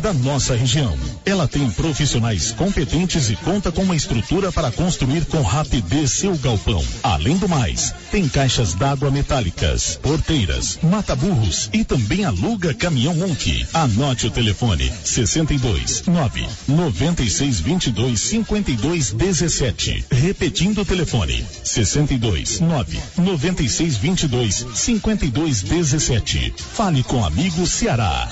da nossa região. Ela tem profissionais competentes e conta com uma estrutura para construir com rapidez seu galpão. Além do mais, tem caixas d'água metálicas, porteiras, mata-burros e também aluga caminhão monte. Anote o telefone: 62 9 96 22 52 17. Repetindo o telefone: 62 9 96 22 52 17. Fale com amigo Ceará.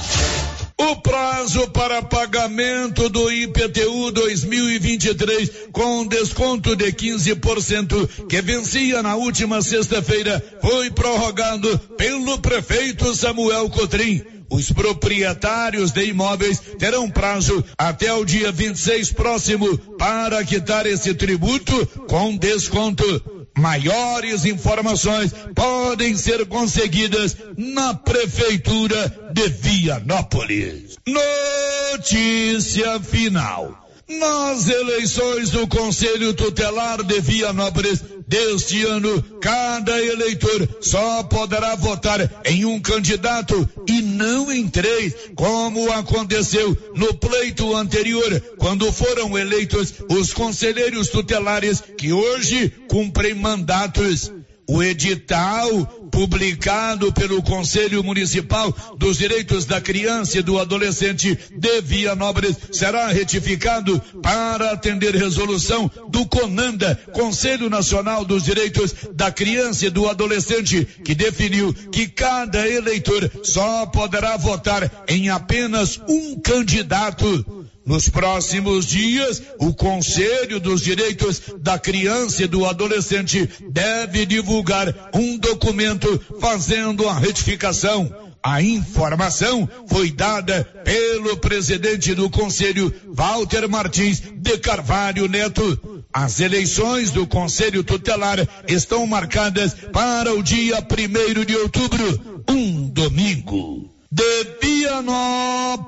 O prazo para pagamento do IPTU 2023 com desconto de 15% que vencia na última sexta-feira foi prorrogado pelo prefeito Samuel Cotrim. Os proprietários de imóveis terão prazo até o dia 26 próximo para quitar esse tributo com desconto. Maiores informações podem ser conseguidas na Prefeitura de Vianópolis. Notícia final. Nas eleições do Conselho Tutelar de Vianópolis deste ano, cada eleitor só poderá votar em um candidato e não em três, como aconteceu no pleito anterior, quando foram eleitos os conselheiros tutelares que hoje cumprem mandatos. O edital publicado pelo Conselho Municipal dos Direitos da Criança e do Adolescente de Vianópolis será retificado para atender resolução do CONANDA, Conselho Nacional dos Direitos da Criança e do Adolescente, que definiu que cada eleitor só poderá votar em apenas um candidato nos próximos dias, o Conselho dos Direitos da Criança e do Adolescente deve divulgar um documento fazendo a retificação. A informação foi dada pelo presidente do Conselho, Walter Martins de Carvalho Neto. As eleições do Conselho Tutelar estão marcadas para o dia primeiro de outubro, um domingo. De Vianópolis,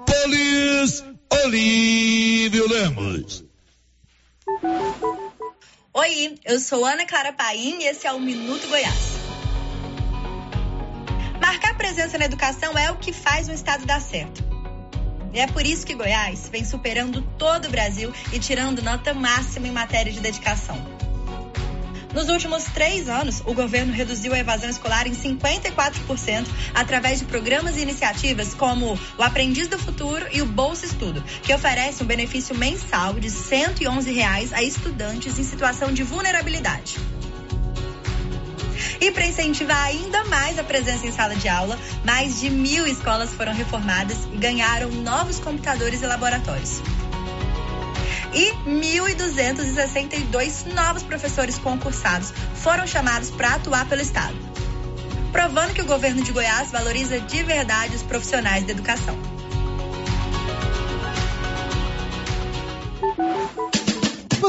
Olívio Lemos. Oi, eu sou Ana Clara Paim e esse é o Minuto Goiás. Marcar presença na educação é o que faz um estado dar certo. E é por isso que Goiás vem superando todo o Brasil e tirando nota máxima em matéria de dedicação. Nos últimos três anos, o governo reduziu a evasão escolar em 54% através de programas e iniciativas como o Aprendiz do Futuro e o Bolsa Estudo, que oferece um benefício mensal de 111 reais a estudantes em situação de vulnerabilidade. E para incentivar ainda mais a presença em sala de aula, mais de mil escolas foram reformadas e ganharam novos computadores e laboratórios e 1.262 novos professores concursados foram chamados para atuar pelo Estado, provando que o governo de Goiás valoriza de verdade os profissionais da educação.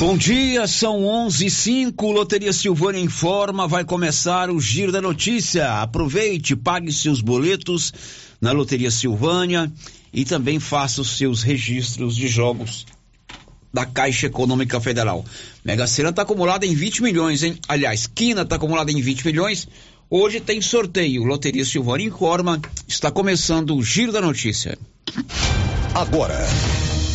Bom dia, são 11 e 5, Loteria Silvânia informa, vai começar o Giro da Notícia. Aproveite, pague seus boletos na Loteria Silvânia e também faça os seus registros de jogos da Caixa Econômica Federal. Mega Sena está acumulada em 20 milhões, hein? Aliás, Quina está acumulada em 20 milhões. Hoje tem sorteio. Loteria Silvânia informa, está começando o Giro da Notícia. Agora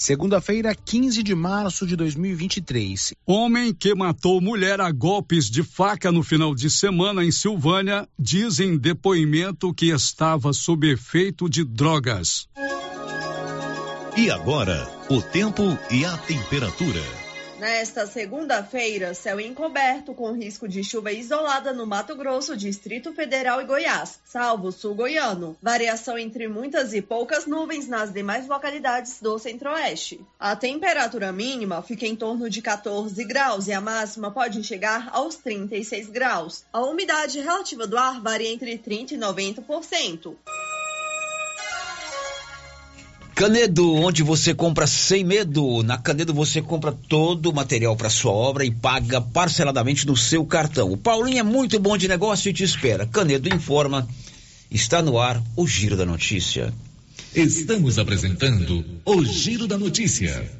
Segunda-feira, 15 de março de 2023. Homem que matou mulher a golpes de faca no final de semana em Silvânia diz em depoimento que estava sob efeito de drogas. E agora, o tempo e a temperatura. Nesta segunda-feira, céu encoberto com risco de chuva isolada no Mato Grosso, Distrito Federal e Goiás, salvo sul goiano. Variação entre muitas e poucas nuvens nas demais localidades do centro-oeste. A temperatura mínima fica em torno de 14 graus e a máxima pode chegar aos 36 graus. A umidade relativa do ar varia entre 30 e 90%. Canedo, onde você compra sem medo. Na Canedo você compra todo o material para sua obra e paga parceladamente no seu cartão. O Paulinho é muito bom de negócio e te espera. Canedo informa. Está no ar o Giro da Notícia. Estamos apresentando o Giro da Notícia.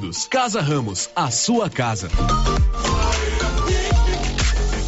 Unidos. Casa Ramos, a sua casa.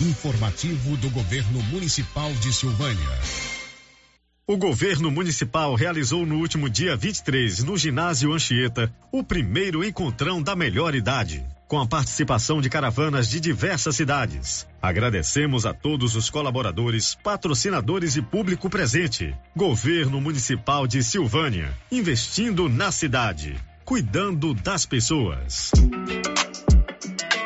Informativo do Governo Municipal de Silvânia. O governo municipal realizou no último dia 23, no ginásio Anchieta, o primeiro encontrão da melhor idade, com a participação de caravanas de diversas cidades. Agradecemos a todos os colaboradores, patrocinadores e público presente. Governo Municipal de Silvânia, investindo na cidade, cuidando das pessoas.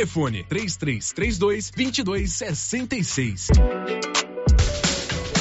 Telefone 3332 2266.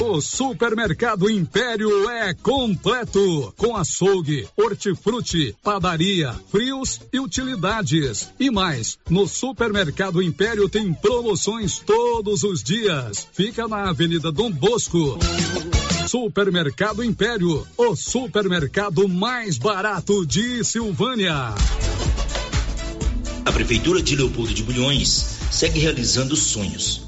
O Supermercado Império é completo, com açougue, hortifruti, padaria, frios e utilidades. E mais, no Supermercado Império tem promoções todos os dias. Fica na Avenida Dom Bosco. Supermercado Império, o supermercado mais barato de Silvânia. A Prefeitura de Leopoldo de Bulhões segue realizando sonhos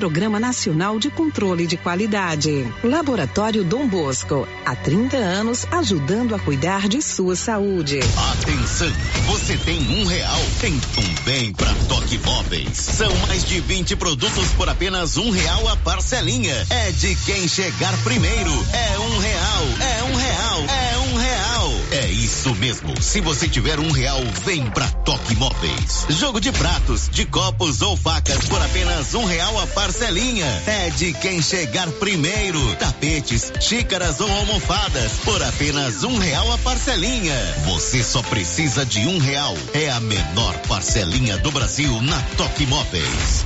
Programa Nacional de Controle de Qualidade. Laboratório Dom Bosco, há 30 anos ajudando a cuidar de sua saúde. Atenção, você tem um real, então vem pra Toque Móveis. São mais de 20 produtos por apenas um real a parcelinha. É de quem chegar primeiro. É um real, é um real, é um real. É isso mesmo. Se você tiver um real, vem pra Toque Móveis. Jogo de pratos, de copos ou facas por apenas um real a parcelinha. É de quem chegar primeiro. Tapetes, xícaras ou almofadas por apenas um real a parcelinha. Você só precisa de um real. É a menor parcelinha do Brasil na Toque Móveis.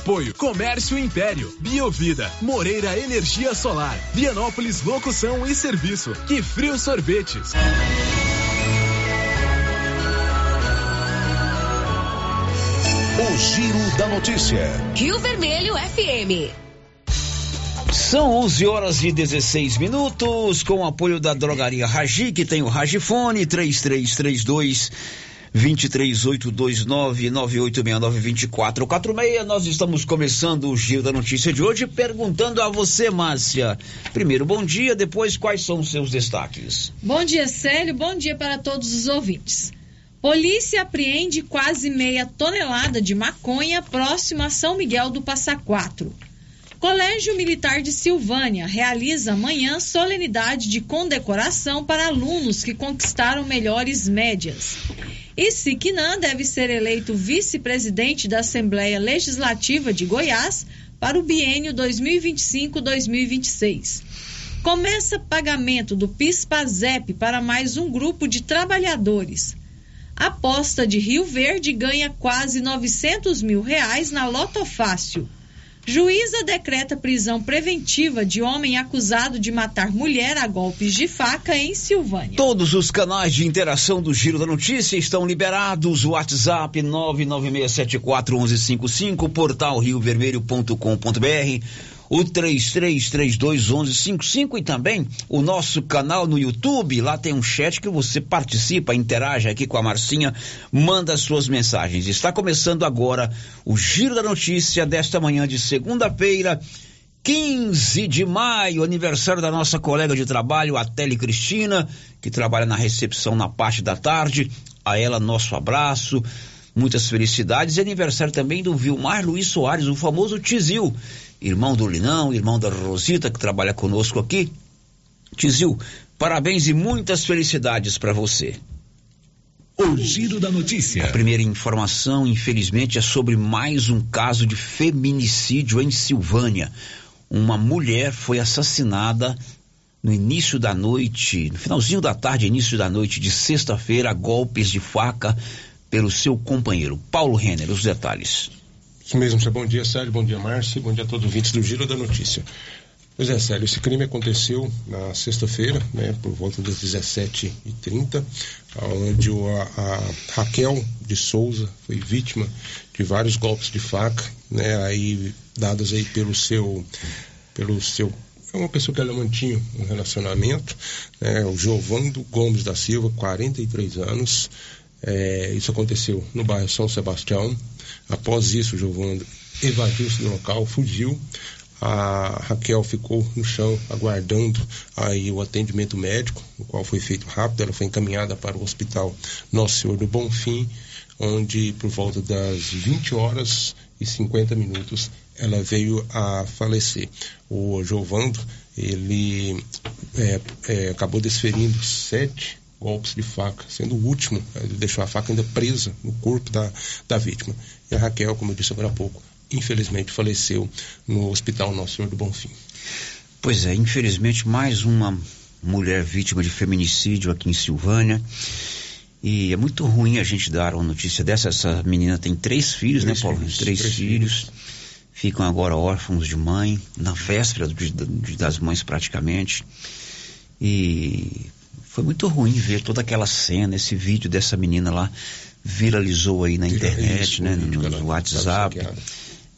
Apoio Comércio Império, Biovida, Moreira Energia Solar, Vianópolis Locução e Serviço, Que Frio Sorvetes. O Giro da Notícia. Rio Vermelho FM. São 11 horas e 16 minutos, com o apoio da drogaria Ragi, que tem o Ragifone 3332 2382998692446. Nós estamos começando o Giro da Notícia de hoje perguntando a você, Márcia. Primeiro, bom dia, depois quais são os seus destaques? Bom dia, Célio. Bom dia para todos os ouvintes. Polícia apreende quase meia tonelada de maconha próximo a São Miguel do Passa Quatro. Colégio Militar de Silvânia realiza amanhã solenidade de condecoração para alunos que conquistaram melhores médias. E Siquinã deve ser eleito vice-presidente da Assembleia Legislativa de Goiás para o biênio 2025-2026. Começa pagamento do PIS-PASEP para mais um grupo de trabalhadores. Aposta de Rio Verde ganha quase 900 mil reais na Loto Fácil. Juíza decreta prisão preventiva de homem acusado de matar mulher a golpes de faca em Silvânia. Todos os canais de interação do Giro da Notícia estão liberados. WhatsApp 996741155, portal riovermelho.com.br, o 33321155 e também o nosso canal no YouTube. Lá tem um chat que você participa, interage aqui com a Marcinha, manda suas mensagens. Está começando agora o Giro da Notícia desta manhã de segunda-feira. 15 de maio, aniversário da nossa colega de trabalho, a Tele Cristina, que trabalha na recepção na parte da tarde. A ela, nosso abraço, muitas felicidades. E aniversário também do Vilmar Luiz Soares, o famoso Tizil, irmão do Linão, irmão da Rosita, que trabalha conosco aqui. Tizil, parabéns e muitas felicidades para você. O Giro da Notícia. A primeira informação, infelizmente, é sobre mais um caso de feminicídio em Silvânia. Uma mulher foi assassinada no início da noite, no finalzinho da tarde, início da noite de sexta-feira, a golpes de faca pelo seu companheiro. Paulo Renner, os detalhes. Isso mesmo, bom dia, Sérgio, bom dia, Márcio, bom dia a todos os ouvintes do Giro da Notícia. Pois é, Sérgio, esse crime aconteceu na sexta-feira, né, por volta das 17h30, onde a, a, Raquel de Souza foi vítima de vários golpes de faca, né, aí dados aí pelo seu, pelo seu é uma pessoa que ela mantinha um relacionamento, né, o Giovando Gomes da Silva, 43 anos. É, isso aconteceu no bairro São Sebastião. Após isso, o Giovando evadiu-se do local, fugiu. A Raquel ficou no chão aguardando aí o atendimento médico, o qual foi feito rápido. Ela foi encaminhada para o Hospital Nosso Senhor do Bonfim, onde por volta das 20 horas e 50 minutos ela veio a falecer. O Giovando, ele é, é, acabou desferindo sete golpes de faca, sendo o último, ele deixou a faca ainda presa no corpo da, da vítima. E a Raquel, como eu disse agora há pouco, infelizmente faleceu no Hospital Nosso Senhor do Bonfim. Pois é, infelizmente mais uma mulher vítima de feminicídio aqui em Silvânia. E é muito ruim a gente dar uma notícia dessa. Essa menina tem três filhos, três né, Paulo? Filhos, três, três filhos. filhos. Ficam agora órfãos de mãe, na véspera do, do, das mães praticamente. E foi muito ruim ver toda aquela cena, esse vídeo dessa menina lá viralizou aí na internet, isso, né, no, no WhatsApp.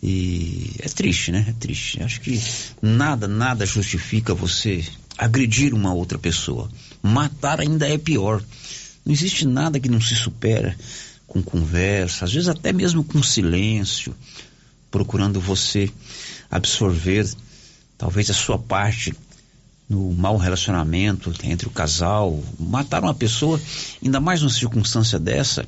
E é triste, né? É triste. Acho que nada, nada justifica você agredir uma outra pessoa. Matar ainda é pior. Não existe nada que não se supera com conversa, às vezes até mesmo com silêncio, procurando você absorver talvez a sua parte no mau relacionamento entre o casal. Matar uma pessoa, ainda mais numa circunstância dessa,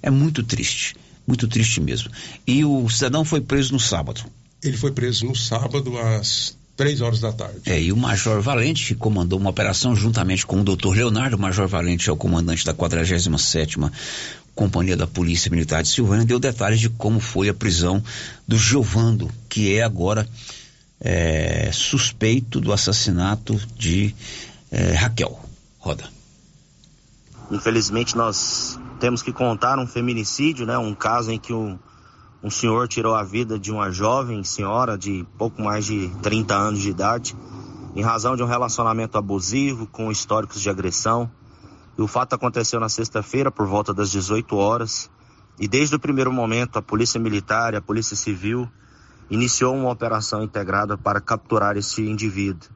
é muito triste. Muito triste mesmo. E o cidadão foi preso no sábado. Ele foi preso no sábado às três horas da tarde. É, e o Major Valente, que comandou uma operação juntamente com o Dr. Leonardo, o Major Valente é o comandante da 47ª Companhia da Polícia Militar de Silvânia, deu detalhes de como foi a prisão do Giovando, que é agora é, suspeito do assassinato de é, Raquel. Roda. Infelizmente nós temos que contar um feminicídio, né? Um caso em que um, um senhor tirou a vida de uma jovem senhora de pouco mais de 30 anos de idade, em razão de um relacionamento abusivo com históricos de agressão. E o fato aconteceu na sexta-feira por volta das 18 horas. E desde o primeiro momento, a Polícia Militar e a Polícia Civil iniciou uma operação integrada para capturar esse indivíduo.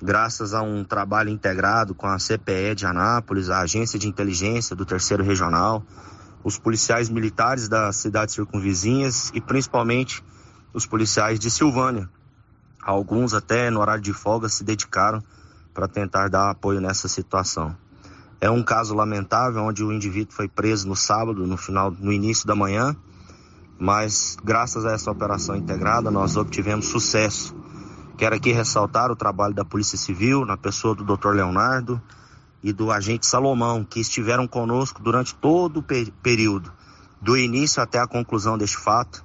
Graças a um trabalho integrado com a CPE de Anápolis, a Agência de Inteligência do Terceiro Regional, os policiais militares das cidades circunvizinhas e principalmente os policiais de Silvânia. Alguns até no horário de folga se dedicaram para tentar dar apoio nessa situação. É um caso lamentável onde o indivíduo foi preso no sábado, no final, no início da manhã, mas graças a essa operação integrada nós obtivemos sucesso. Quero aqui ressaltar o trabalho da Polícia Civil, na pessoa do Dr. Leonardo e do agente Salomão, que estiveram conosco durante todo o período, do início até a conclusão deste fato.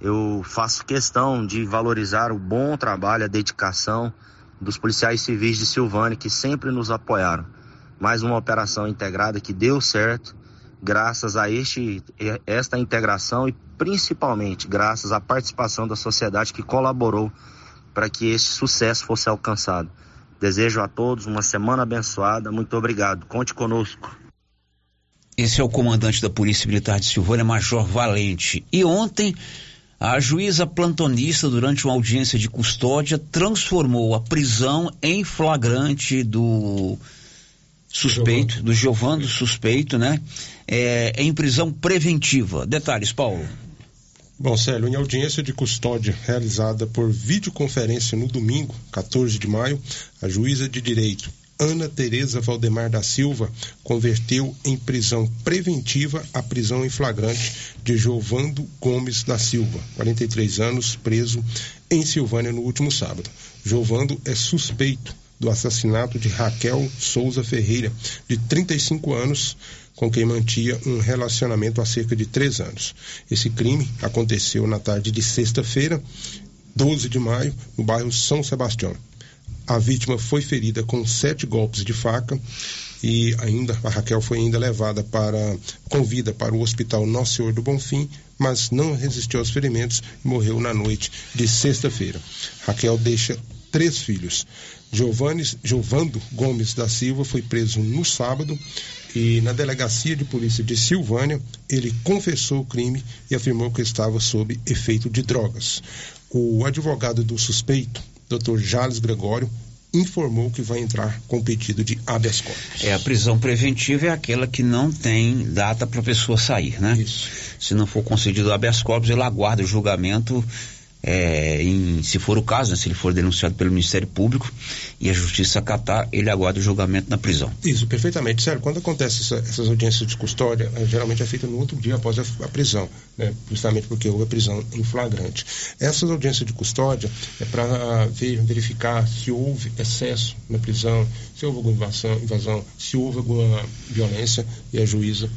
Eu faço questão de valorizar o bom trabalho, a dedicação dos policiais civis de Silvânia que sempre nos apoiaram. Mais uma operação integrada que deu certo graças a este, esta integração e principalmente graças à participação da sociedade que colaborou para que este sucesso fosse alcançado. Desejo a todos uma semana abençoada. Muito obrigado. Conte conosco. Esse é o comandante da Polícia Militar de Silvânia, Major Valente. E ontem, a juíza plantonista, durante uma audiência de custódia, transformou a prisão em flagrante do suspeito, do Giovando suspeito, né? É, em prisão preventiva. Detalhes, Paulo. Bom, Célio, em audiência de custódia realizada por videoconferência no domingo, 14 de maio, a juíza de direito Ana Tereza Valdemar da Silva converteu em prisão preventiva a prisão em flagrante de Jovando Gomes da Silva, 43 anos, preso em Silvânia no último sábado. Jovando é suspeito do assassinato de Raquel Souza Ferreira, de 35 anos, com quem mantinha um relacionamento há cerca de três anos. Esse crime aconteceu na tarde de sexta-feira, 12 de maio, no bairro São Sebastião. A vítima foi ferida com sete golpes de faca e ainda a Raquel foi ainda levada para com vida para o Hospital Nosso Senhor do Bonfim, mas não resistiu aos ferimentos e morreu na noite de sexta-feira. Raquel deixa três filhos. Giovanni, Giovando Gomes da Silva foi preso no sábado e na delegacia de polícia de Silvânia ele confessou o crime e afirmou que estava sob efeito de drogas. O advogado do suspeito, Dr. Jales Gregório, informou que vai entrar com pedido de habeas corpus. É, a prisão preventiva é aquela que não tem data para a pessoa sair, né? Isso. Se não for concedido habeas corpus, ele aguarda o julgamento é, em, se for o caso, né, se ele for denunciado pelo Ministério Público e a Justiça acatar, ele aguarda o julgamento na prisão. Isso, perfeitamente. Sério, quando acontece essa, essas audiências de custódia, é, geralmente é feita no outro dia após a, a prisão, né, justamente porque houve a prisão em flagrante. Essas audiências de custódia é para ver, verificar se houve excesso na prisão, se houve alguma invasão, invasão, se houve alguma violência e a juíza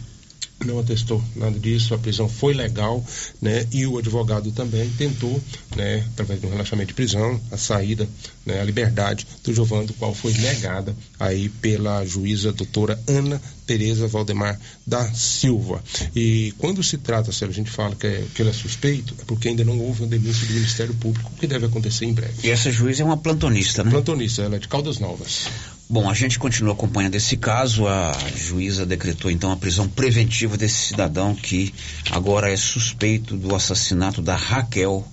não atestou nada disso, a prisão foi legal, né? E o advogado também tentou, né, através de um relaxamento de prisão, a saída, né, a liberdade do Giovanni, do qual foi negada aí pela juíza doutora Ana Tereza Valdemar da Silva. E quando se trata, se a gente fala que, é, que ele é suspeito, é porque ainda não houve uma denúncia do Ministério Público, que deve acontecer em breve. E essa juíza é uma plantonista, né? Plantonista, ela é de Caldas Novas. Bom, a gente continua acompanhando esse caso. A juíza decretou então a prisão preventiva desse cidadão que agora é suspeito do assassinato da Raquel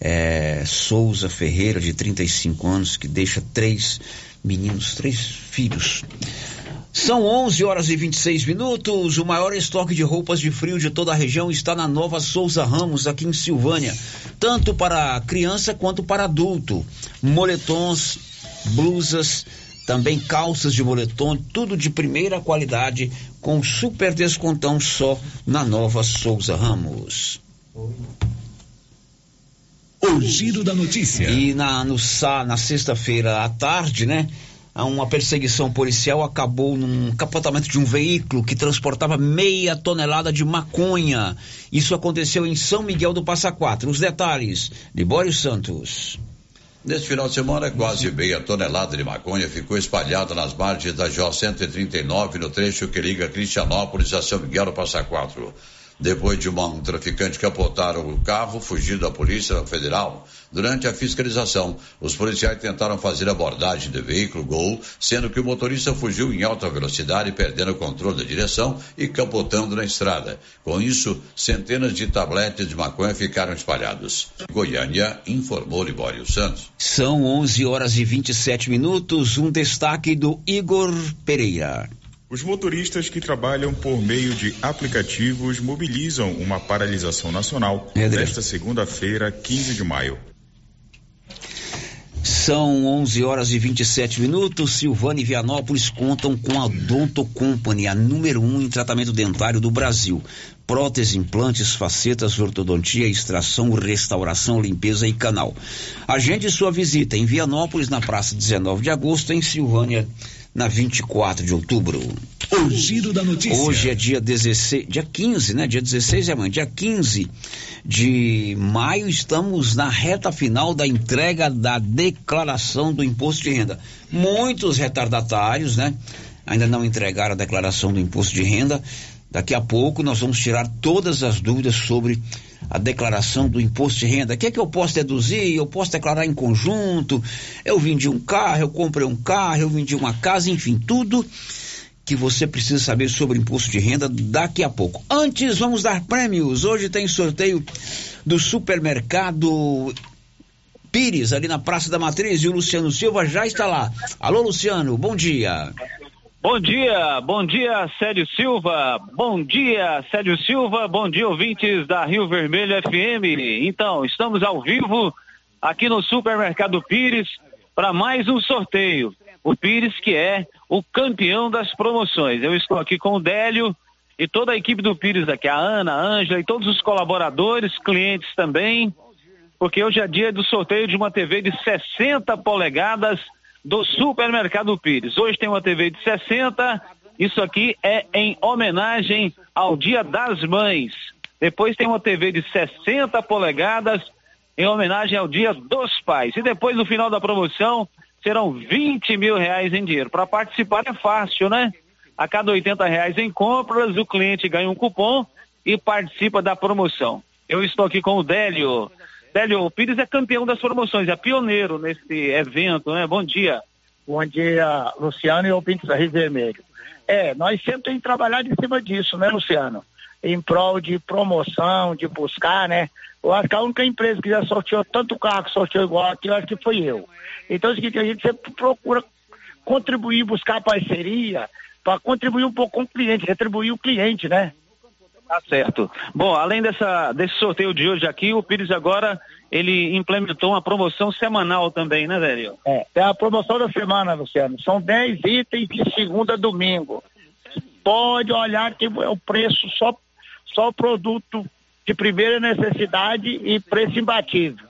é, Souza Ferreira, de 35 anos, que deixa três meninos, três filhos. São 11 horas e 26 minutos. O maior estoque de roupas de frio de toda a região está na Nova Souza Ramos, aqui em Silvânia. Tanto para criança quanto para adulto. Moletons, blusas também calças de moletom, tudo de primeira qualidade, com super descontão só na Nova Souza Ramos. O giro da notícia. E na, no, na sexta-feira à tarde, né? Uma perseguição policial acabou num capotamento de um veículo que transportava meia tonelada de maconha. Isso aconteceu em São Miguel do Passa Quatro. Os detalhes, Libório Santos. Neste final de semana, quase meia tonelada de maconha ficou espalhada nas margens da GO 139 no trecho que liga Cristianópolis a São Miguel do Passa Quatro. Depois de um traficante capotar o carro, fugindo da Polícia Federal, durante a fiscalização, os policiais tentaram fazer abordagem do veículo Gol, sendo que o motorista fugiu em alta velocidade, perdendo o controle da direção e capotando na estrada. Com isso, centenas de tabletes de maconha ficaram espalhados. Goiânia informou Libório Santos. São 11 horas e 27 minutos. Um destaque do Igor Pereira. Os motoristas que trabalham por meio de aplicativos mobilizam uma paralisação nacional é nesta segunda-feira, 15 de maio. São 11 horas e 27 minutos. Silvânia e Vianópolis contam com a Donto Company, a número um em tratamento dentário do Brasil. Prótese, implantes, facetas, ortodontia, extração, restauração, limpeza e canal. Agende sua visita em Vianópolis, na praça 19 de agosto, em Silvânia na 24 de outubro. O giro da notícia. Hoje é dia 16, dia 15, né? Dia 16 é amanhã, dia 15 de maio, estamos na reta final da entrega da declaração do imposto de renda. Muitos retardatários, né? Ainda não entregaram a declaração do imposto de renda. Daqui a pouco nós vamos tirar todas as dúvidas sobre a declaração do imposto de renda. O que é que eu posso deduzir? Eu posso declarar em conjunto? Eu vendi um carro, eu comprei um carro, eu vendi uma casa, enfim, tudo que você precisa saber sobre imposto de renda daqui a pouco. Antes, vamos dar prêmios. Hoje tem sorteio do supermercado Pires, ali na Praça da Matriz, e o Luciano Silva já está lá. Alô, Luciano, bom dia. Bom dia, bom dia, Célio Silva. Bom dia, Célio Silva. Bom dia, ouvintes da Rio Vermelho FM. Então, estamos ao vivo aqui no Supermercado Pires para mais um sorteio. O Pires, que é o campeão das promoções. Eu estou aqui com o Délio e toda a equipe do Pires aqui, a Ana, a Ângela e todos os colaboradores, clientes também, porque hoje é dia do sorteio de uma TV de 60 polegadas do Supermercado Pires. Hoje tem uma TV de 60, isso aqui é em homenagem ao Dia das Mães. Depois tem uma TV de 60 polegadas em homenagem ao Dia dos Pais. E depois, no final da promoção, serão 20 mil reais em dinheiro. Para participar é fácil, né? A cada 80 reais em compras, o cliente ganha um cupom e participa da promoção. Eu estou aqui com o Délio. Délio, Pires é campeão das promoções, é pioneiro nesse evento, né? Bom dia. Bom dia, Luciano e ouvintes da Rio Vermelho. É, nós sempre temos que trabalhar em cima disso, né, Luciano? Em prol de promoção, de buscar, né? Eu acho que a única empresa que já sorteou tanto carro que sorteou igual aqui, eu acho que foi eu. Então é seguinte, a gente sempre procura contribuir, buscar parceria, para contribuir um pouco com o cliente, retribuir o cliente, né? Tá certo. Bom, além dessa, desse sorteio de hoje aqui, o Pires agora ele implementou uma promoção semanal também, né, Délio? É, é a promoção da semana, Luciano. São 10 itens de segunda a domingo. Pode olhar que é o preço só, só produto de primeira necessidade e preço imbatível.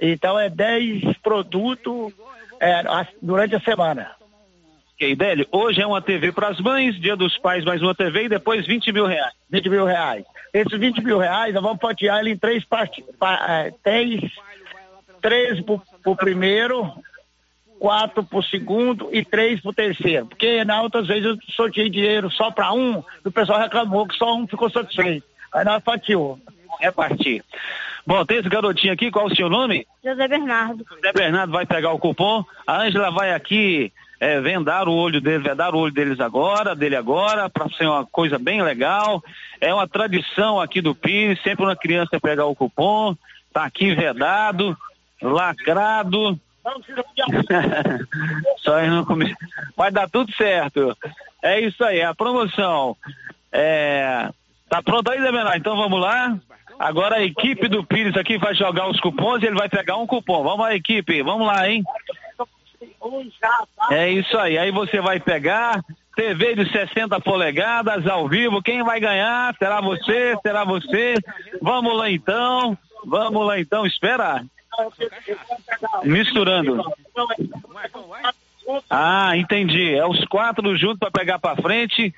Então é 10 produtos é, durante a semana. Ok, Délio, hoje é uma TV para as mães, dia dos pais mais uma TV e depois 20 mil reais. 20 mil reais. Esses 20 mil reais, nós vamos fatiar ele em três partes. É, três, três pro, pro primeiro, quatro pro segundo e três pro terceiro. Porque na outras vezes eu sorteei dinheiro só para um, e o pessoal reclamou que só um ficou satisfeito. Aí nós fatiou. É partir. Bom, tem esse garotinho aqui, qual o seu nome? José Bernardo. José Bernardo vai pegar o cupom. A Ângela vai aqui é, vendar o olho deles, vedar o olho deles agora, dele agora, para ser uma coisa bem legal. É uma tradição aqui do Pires, sempre uma criança pegar o cupom, tá aqui vedado, lacrado. Só não comer. Vai dar tudo certo. É isso aí, a promoção. É, Tá pronto aí, Zé Menor? Então vamos lá. Agora a equipe do Pires aqui vai jogar os cupons e ele vai pegar um cupom. Vamos lá, equipe. Vamos lá, hein? É isso aí. Aí você vai pegar TV de 60 polegadas ao vivo. Quem vai ganhar? Será você? Será você? Vamos lá então. Vamos lá então. Espera. Misturando. Ah, entendi. É os quatro juntos para pegar para frente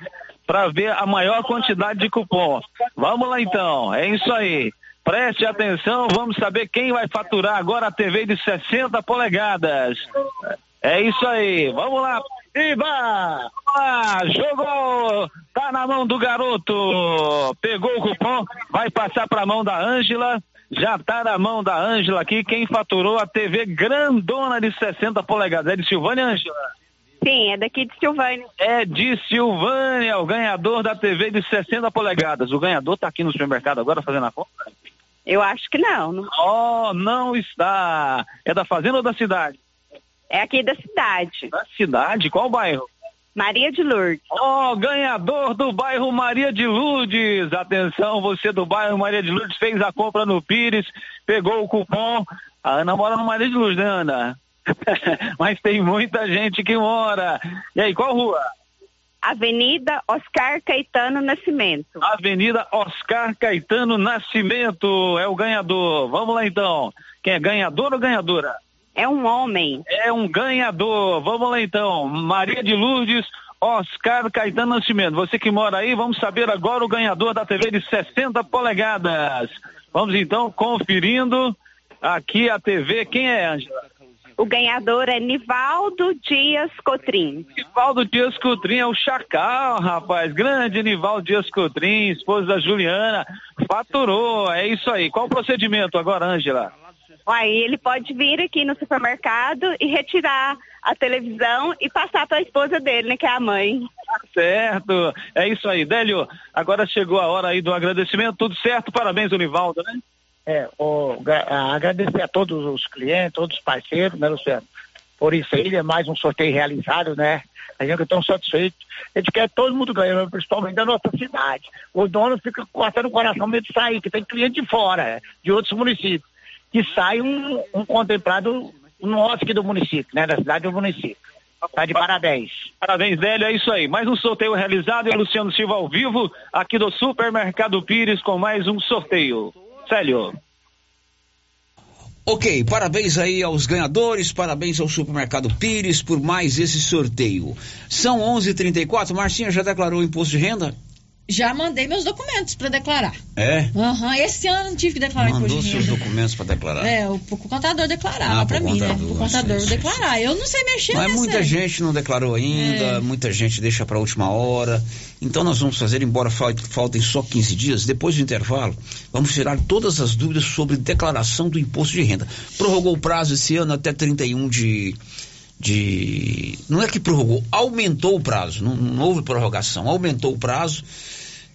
para ver a maior quantidade de cupom. Vamos lá então, é isso aí. Preste atenção, vamos saber quem vai faturar agora a TV de 60 polegadas. É isso aí, vamos lá. Iba! Ah, jogou! Tá na mão do garoto. Pegou o cupom, vai passar para a mão da Ângela. Já tá na mão da Ângela aqui. Quem faturou a TV grandona de 60 polegadas? É de Silvânia Ângela? Sim, é daqui de Silvânia. É de Silvânia, o ganhador da TV de 60 polegadas. O ganhador está aqui no supermercado agora fazendo a compra? Eu acho que não. não. Oh, não está. É da fazenda ou da cidade? É aqui da cidade. Da cidade? Qual bairro? Maria de Lourdes. Oh, ganhador do bairro Maria de Lourdes. Atenção, você do bairro Maria de Lourdes fez a compra no Pires, pegou o cupom. A Ana mora no Maria de Lourdes, né, Ana? Mas tem muita gente que mora. E aí, qual rua? Avenida Oscar Caetano Nascimento. Avenida Oscar Caetano Nascimento é o ganhador. Vamos lá então. Quem é ganhador ou ganhadora? É um homem. É um ganhador. Vamos lá então. Maria de Lourdes, Oscar Caetano Nascimento. Você que mora aí, vamos saber agora o ganhador da TV de 60 polegadas. Vamos então conferindo aqui a TV. Quem é, Ângela? O ganhador é Nivaldo Dias Cotrim. Nivaldo Dias Cotrim é o Chacal, rapaz. Grande Nivaldo Dias Cotrim, esposa da Juliana. Faturou, é isso aí. Qual o procedimento agora, Ângela? Aí ele pode vir aqui no supermercado e retirar a televisão e passar para a esposa dele, né, que é a mãe. Tá certo, é isso aí. Délio, agora chegou a hora aí do agradecimento, tudo certo? Parabéns, Nivaldo, né? É, o, agradecer a todos os clientes, todos os parceiros, né, Luciano? Por isso aí, é mais um sorteio realizado, né? A gente está satisfeito. A gente quer todo mundo ganhando, principalmente da nossa cidade. O dono fica cortando o coração medo de sair, que tem cliente de fora, de outros municípios. Que sai um, um contemplado nosso aqui do município, né? Da cidade do município. Tá de parabéns. Parabéns, Délio, é isso aí. Mais um sorteio realizado e Luciano Silva ao vivo, aqui do Supermercado Pires, com mais um sorteio. Célio. Ok, parabéns aí aos ganhadores, parabéns ao Supermercado Pires por mais esse sorteio. São 11:34. Marcinha já declarou o imposto de renda? Já mandei meus documentos para declarar. É? Uhum. Esse ano não tive que declarar Mandou imposto de renda. seus documentos para declarar? É, o, o contador declarava Ah, para mim, né? O contador sim, sim, declarar. Eu não sei mexer Mas muita gente não declarou ainda, É. muita gente deixa para a última hora. Então nós vamos fazer, embora fal- faltem só 15 dias, depois do intervalo, vamos tirar todas as dúvidas sobre declaração do imposto de renda. Prorrogou o prazo esse ano até 31 de. de não é que prorrogou, aumentou o prazo, não, não houve prorrogação, aumentou o prazo.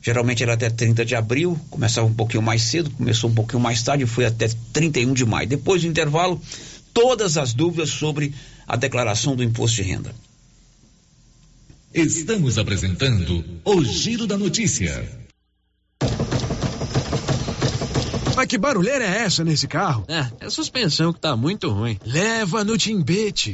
Geralmente era até 30 de abril, começava um pouquinho mais cedo, começou um pouquinho mais tarde, foi até 31 de maio. Depois do intervalo, todas as dúvidas sobre a declaração do imposto de renda. Estamos apresentando o Giro da Notícia. Mas que barulheira é essa nesse carro? É, é a suspensão que tá muito ruim. Leva no Timbete.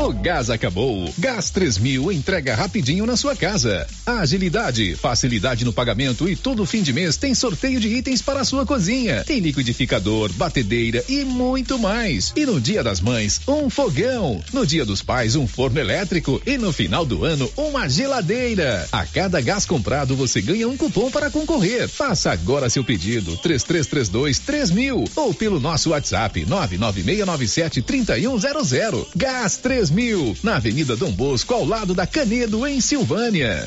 O gás acabou. Gás 3000 entrega rapidinho na sua casa. Agilidade, facilidade no pagamento e todo fim de mês tem sorteio de itens para a sua cozinha. Tem liquidificador, batedeira e muito mais. E no Dia das Mães, um fogão. No Dia dos Pais, um forno elétrico e no final do ano, uma geladeira. A cada gás comprado você ganha um cupom para concorrer. Faça agora seu pedido 3332 3000 ou pelo nosso WhatsApp 99697 3100. Gás 3000 na Avenida Dom Bosco, ao lado da Canedo, em Silvânia.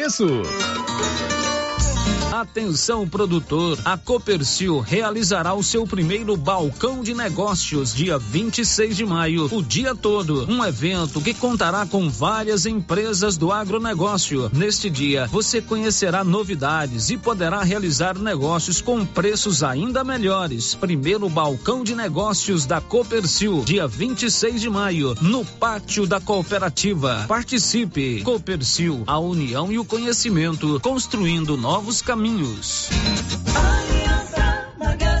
preço. Atenção produtor, a Copercil realizará o seu primeiro balcão de negócios dia 26 de maio, o dia todo. Um evento que contará com várias empresas do agronegócio. Neste dia, você conhecerá novidades e poderá realizar negócios com preços ainda melhores. Primeiro balcão de negócios da Copercil, dia 26 de maio, no pátio da cooperativa. Participe. Copercil, a união e o conhecimento, construindo novos caminhos caminhos. Aliança.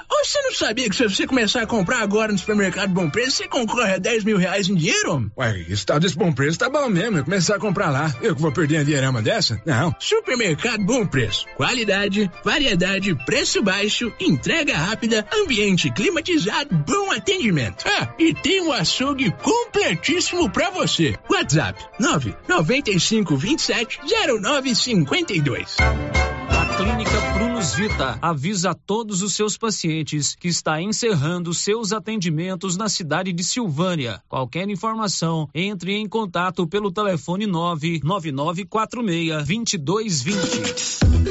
você não sabia que se você começar a comprar agora no supermercado Bom Preço, você concorre a 10 mil reais em dinheiro? Ué, esse tal desse Bom Preço tá bom mesmo. Eu começar a comprar lá. Eu que vou perder a dinheirama dessa? Não. Supermercado Bom Preço. Qualidade, variedade, preço baixo, entrega rápida, ambiente climatizado, bom atendimento. Ah, e tem um açougue completíssimo pra você. WhatsApp 995 27 0952. A Clínica Vita avisa a todos os seus pacientes que está encerrando seus atendimentos na cidade de Silvânia. Qualquer informação, entre em contato pelo telefone 99946 2220.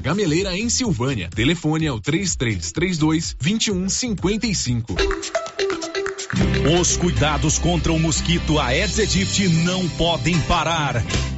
Gameleira, em Silvânia. Telefone é o 3332 2155. Os cuidados contra o mosquito Aedes aegypti não podem parar.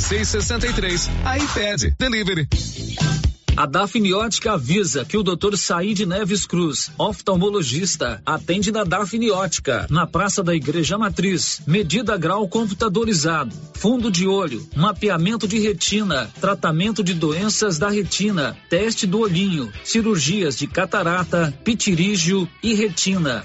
56 63. iPad Delivery. A Dafniótica avisa que o Dr. Saíde Neves Cruz, oftalmologista, atende na Dafniótica, na Praça da Igreja Matriz. Medida grau computadorizado, fundo de olho, mapeamento de retina, tratamento de doenças da retina, teste do olhinho, cirurgias de catarata, pitirígio e retina.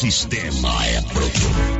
Sistema é pronto.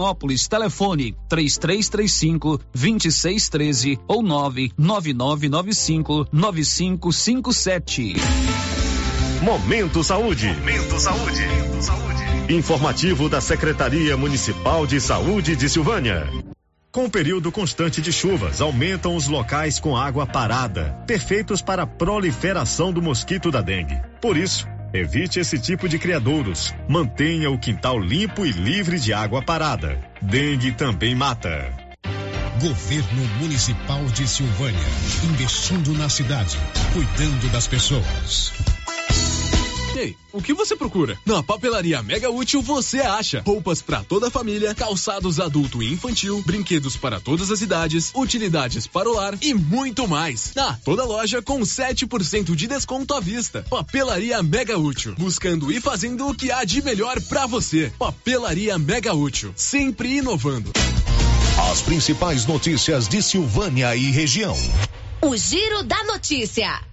Vianópolis. Telefone 3335 2613 ou 99995 9557. Momento Saúde. Momento Saúde. Informativo da Secretaria Municipal de Saúde de Silvânia. Com o período constante de chuvas, aumentam os locais com água parada, perfeitos para a proliferação do mosquito da dengue. Por isso, evite esse tipo de criadouros. Mantenha o quintal limpo e livre de água parada. Dengue também mata. Governo Municipal de Silvânia, investindo na cidade, cuidando das pessoas. Ei, o que você procura? Na Papelaria Mega Útil você acha roupas para toda a família, calçados adulto e infantil, brinquedos para todas as idades, utilidades para o lar e muito mais. Na toda loja com 7% de desconto à vista. Papelaria Mega Útil, buscando e fazendo o que há de melhor para você. Papelaria Mega Útil, sempre inovando. As principais notícias de Silvânia e região. O Giro da Notícia.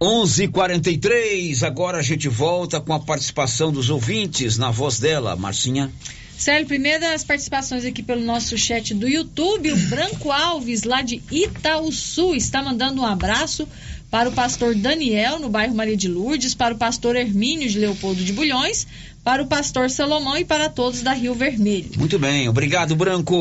11:43. Agora a gente volta com a participação dos ouvintes na voz dela, Marcinha. Célio, primeiras participações aqui pelo nosso chat do YouTube. O Branco Alves, lá de Itaúsu, está mandando um abraço para o pastor Daniel, no bairro Maria de Lourdes, para o pastor Hermínio de Leopoldo de Bulhões, para o pastor Salomão e para todos da Rio Vermelho. Muito bem, obrigado, Branco.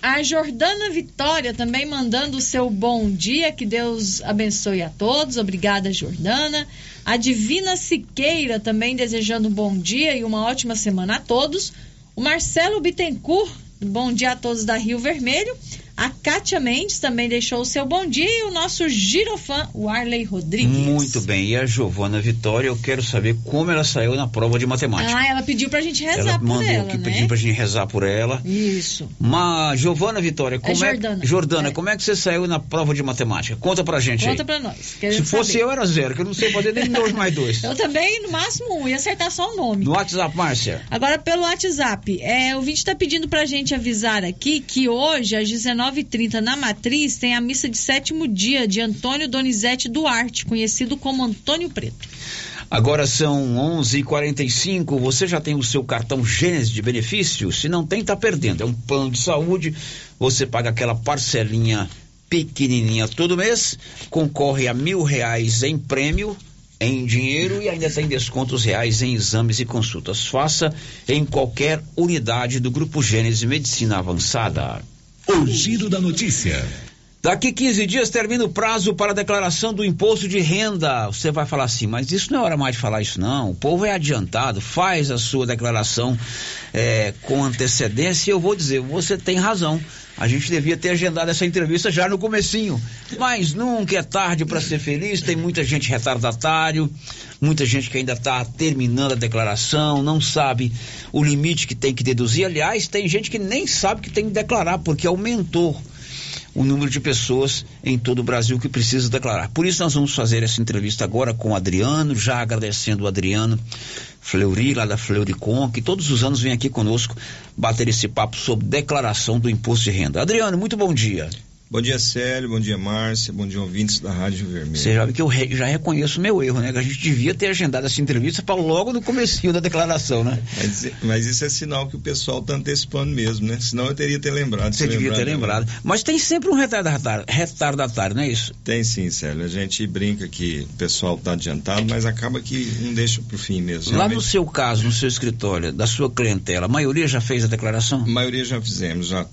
A Jordana Vitória também mandando o seu bom dia, que Deus abençoe a todos. Obrigada, Jordana. A Divina Siqueira também desejando um bom dia e uma ótima semana a todos. O Marcelo Bittencourt, bom dia a todos da Rio Vermelho. A Kátia Mendes também deixou o seu bom dia e o nosso girofã, o Arley Rodrigues. Muito bem, e a Giovana Vitória, eu quero saber como ela saiu na prova de matemática. Ah, ela pediu pra gente rezar ela por mandou ela, que né? pediu pra gente rezar por ela. Isso. Mas, Giovana Vitória, como é, Jordana. Jordana, como é que você saiu na prova de matemática? Conta pra gente Conta aí. pra nós. Se fosse saber. eu, era zero, que eu não sei fazer nem dois mais dois. Eu também, no máximo um, ia acertar só o nome. No WhatsApp, Márcia. Agora, pelo WhatsApp, é, o vídeo está pedindo pra gente avisar aqui que hoje, às 19h30, na Matriz, tem a missa de sétimo dia de Antônio Donizete Duarte, conhecido como Antônio Preto. Agora são 11:45. Você já tem o seu cartão Gênesis de benefício? Se não tem, tá perdendo. É um plano de saúde. Você paga aquela parcelinha pequenininha todo mês, concorre a mil reais em prêmio em dinheiro e ainda tem descontos reais em exames e consultas. Faça em qualquer unidade do Grupo Gênesis Medicina Avançada. O giro da notícia. Daqui 15 dias termina o prazo para a declaração do imposto de renda. Você vai falar assim, mas isso não é hora mais de falar isso, não. O povo é adiantado, faz a sua declaração é, com antecedência. E eu vou dizer, você tem razão. A gente devia ter agendado essa entrevista já no comecinho. Mas nunca é tarde para ser feliz. Tem muita gente retardatário, muita gente que ainda está terminando a declaração, não sabe o limite que tem que deduzir. Aliás, tem gente que nem sabe que tem que declarar, porque aumentou o número de pessoas em todo o Brasil que precisa declarar. Por isso nós vamos fazer essa entrevista agora com o Adriano, já agradecendo o Adriano Fleury, lá da Fleuricon, que todos os anos vem aqui conosco bater esse papo sobre declaração do imposto de renda. Adriano, muito bom dia. Bom dia, Célio. Bom dia, Márcia. Bom dia, ouvintes da Rádio Vermelho. Você já que eu re- já reconheço o meu erro, né? Que a gente devia ter agendado essa entrevista para logo no comecinho da declaração, né? Mas, mas isso é sinal que o pessoal está antecipando mesmo, né? Senão eu teria ter lembrado. Você devia ter lembrado. lembrado. Mas tem sempre um retardatário, retardatário, não é isso? Tem sim, Célio. A gente brinca que o pessoal está adiantado, mas acaba que não deixa para o fim mesmo. Lá no seu caso, no seu escritório, da sua clientela, a maioria já fez a declaração? A maioria já fizemos, já,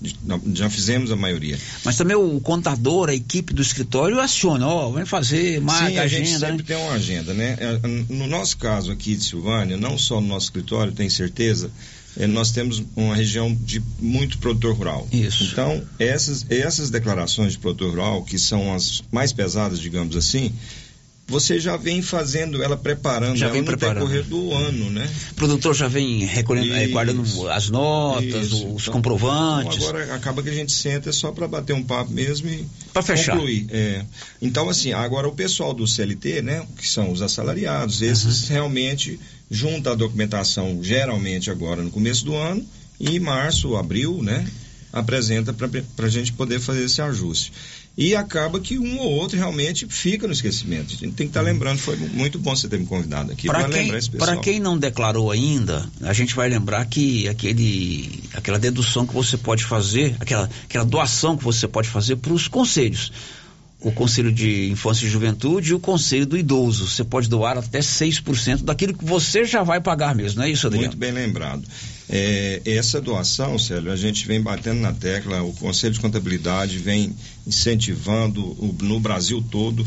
já fizemos a maioria. Mas também o contador, a equipe do escritório aciona, ó, vem fazer, marca Sim, a gente agenda, sempre né? tem uma agenda, né? É, No nosso caso aqui de Silvânia, não só no nosso escritório, tenho certeza, é, nós temos uma região de muito produtor rural. Isso. Então, essas, essas declarações de produtor rural, que são as mais pesadas, digamos assim, você já vem fazendo ela, preparando Já ela vem no preparando. decorrer do ano, né? O produtor já vem recolhendo, eh, Isso, guardando as notas, Isso. os Então, comprovantes. então agora acaba que a gente senta só para bater um papo mesmo e Pra fechar. concluir. É. Então, assim, agora o pessoal do CLT, né, que são os assalariados, esses realmente junta a documentação geralmente agora no começo do ano e em março, abril, né, apresenta para a gente poder fazer esse ajuste. E acaba que um ou outro realmente fica no esquecimento. A gente tem que estar lembrando, foi muito bom você ter me convidado aqui para Para lembrar esse pessoal. pra quem não declarou ainda, a gente vai lembrar que aquele, aquela dedução que você pode fazer, aquela, aquela doação que você pode fazer para os conselhos. O Conselho de Infância e Juventude e o Conselho do Idoso. Você pode doar até 6% daquilo que você já vai pagar mesmo, não é isso, Adriano? Muito bem lembrado. É, essa doação, Célio, a gente vem batendo na tecla, o Conselho de Contabilidade vem incentivando o- no Brasil todo.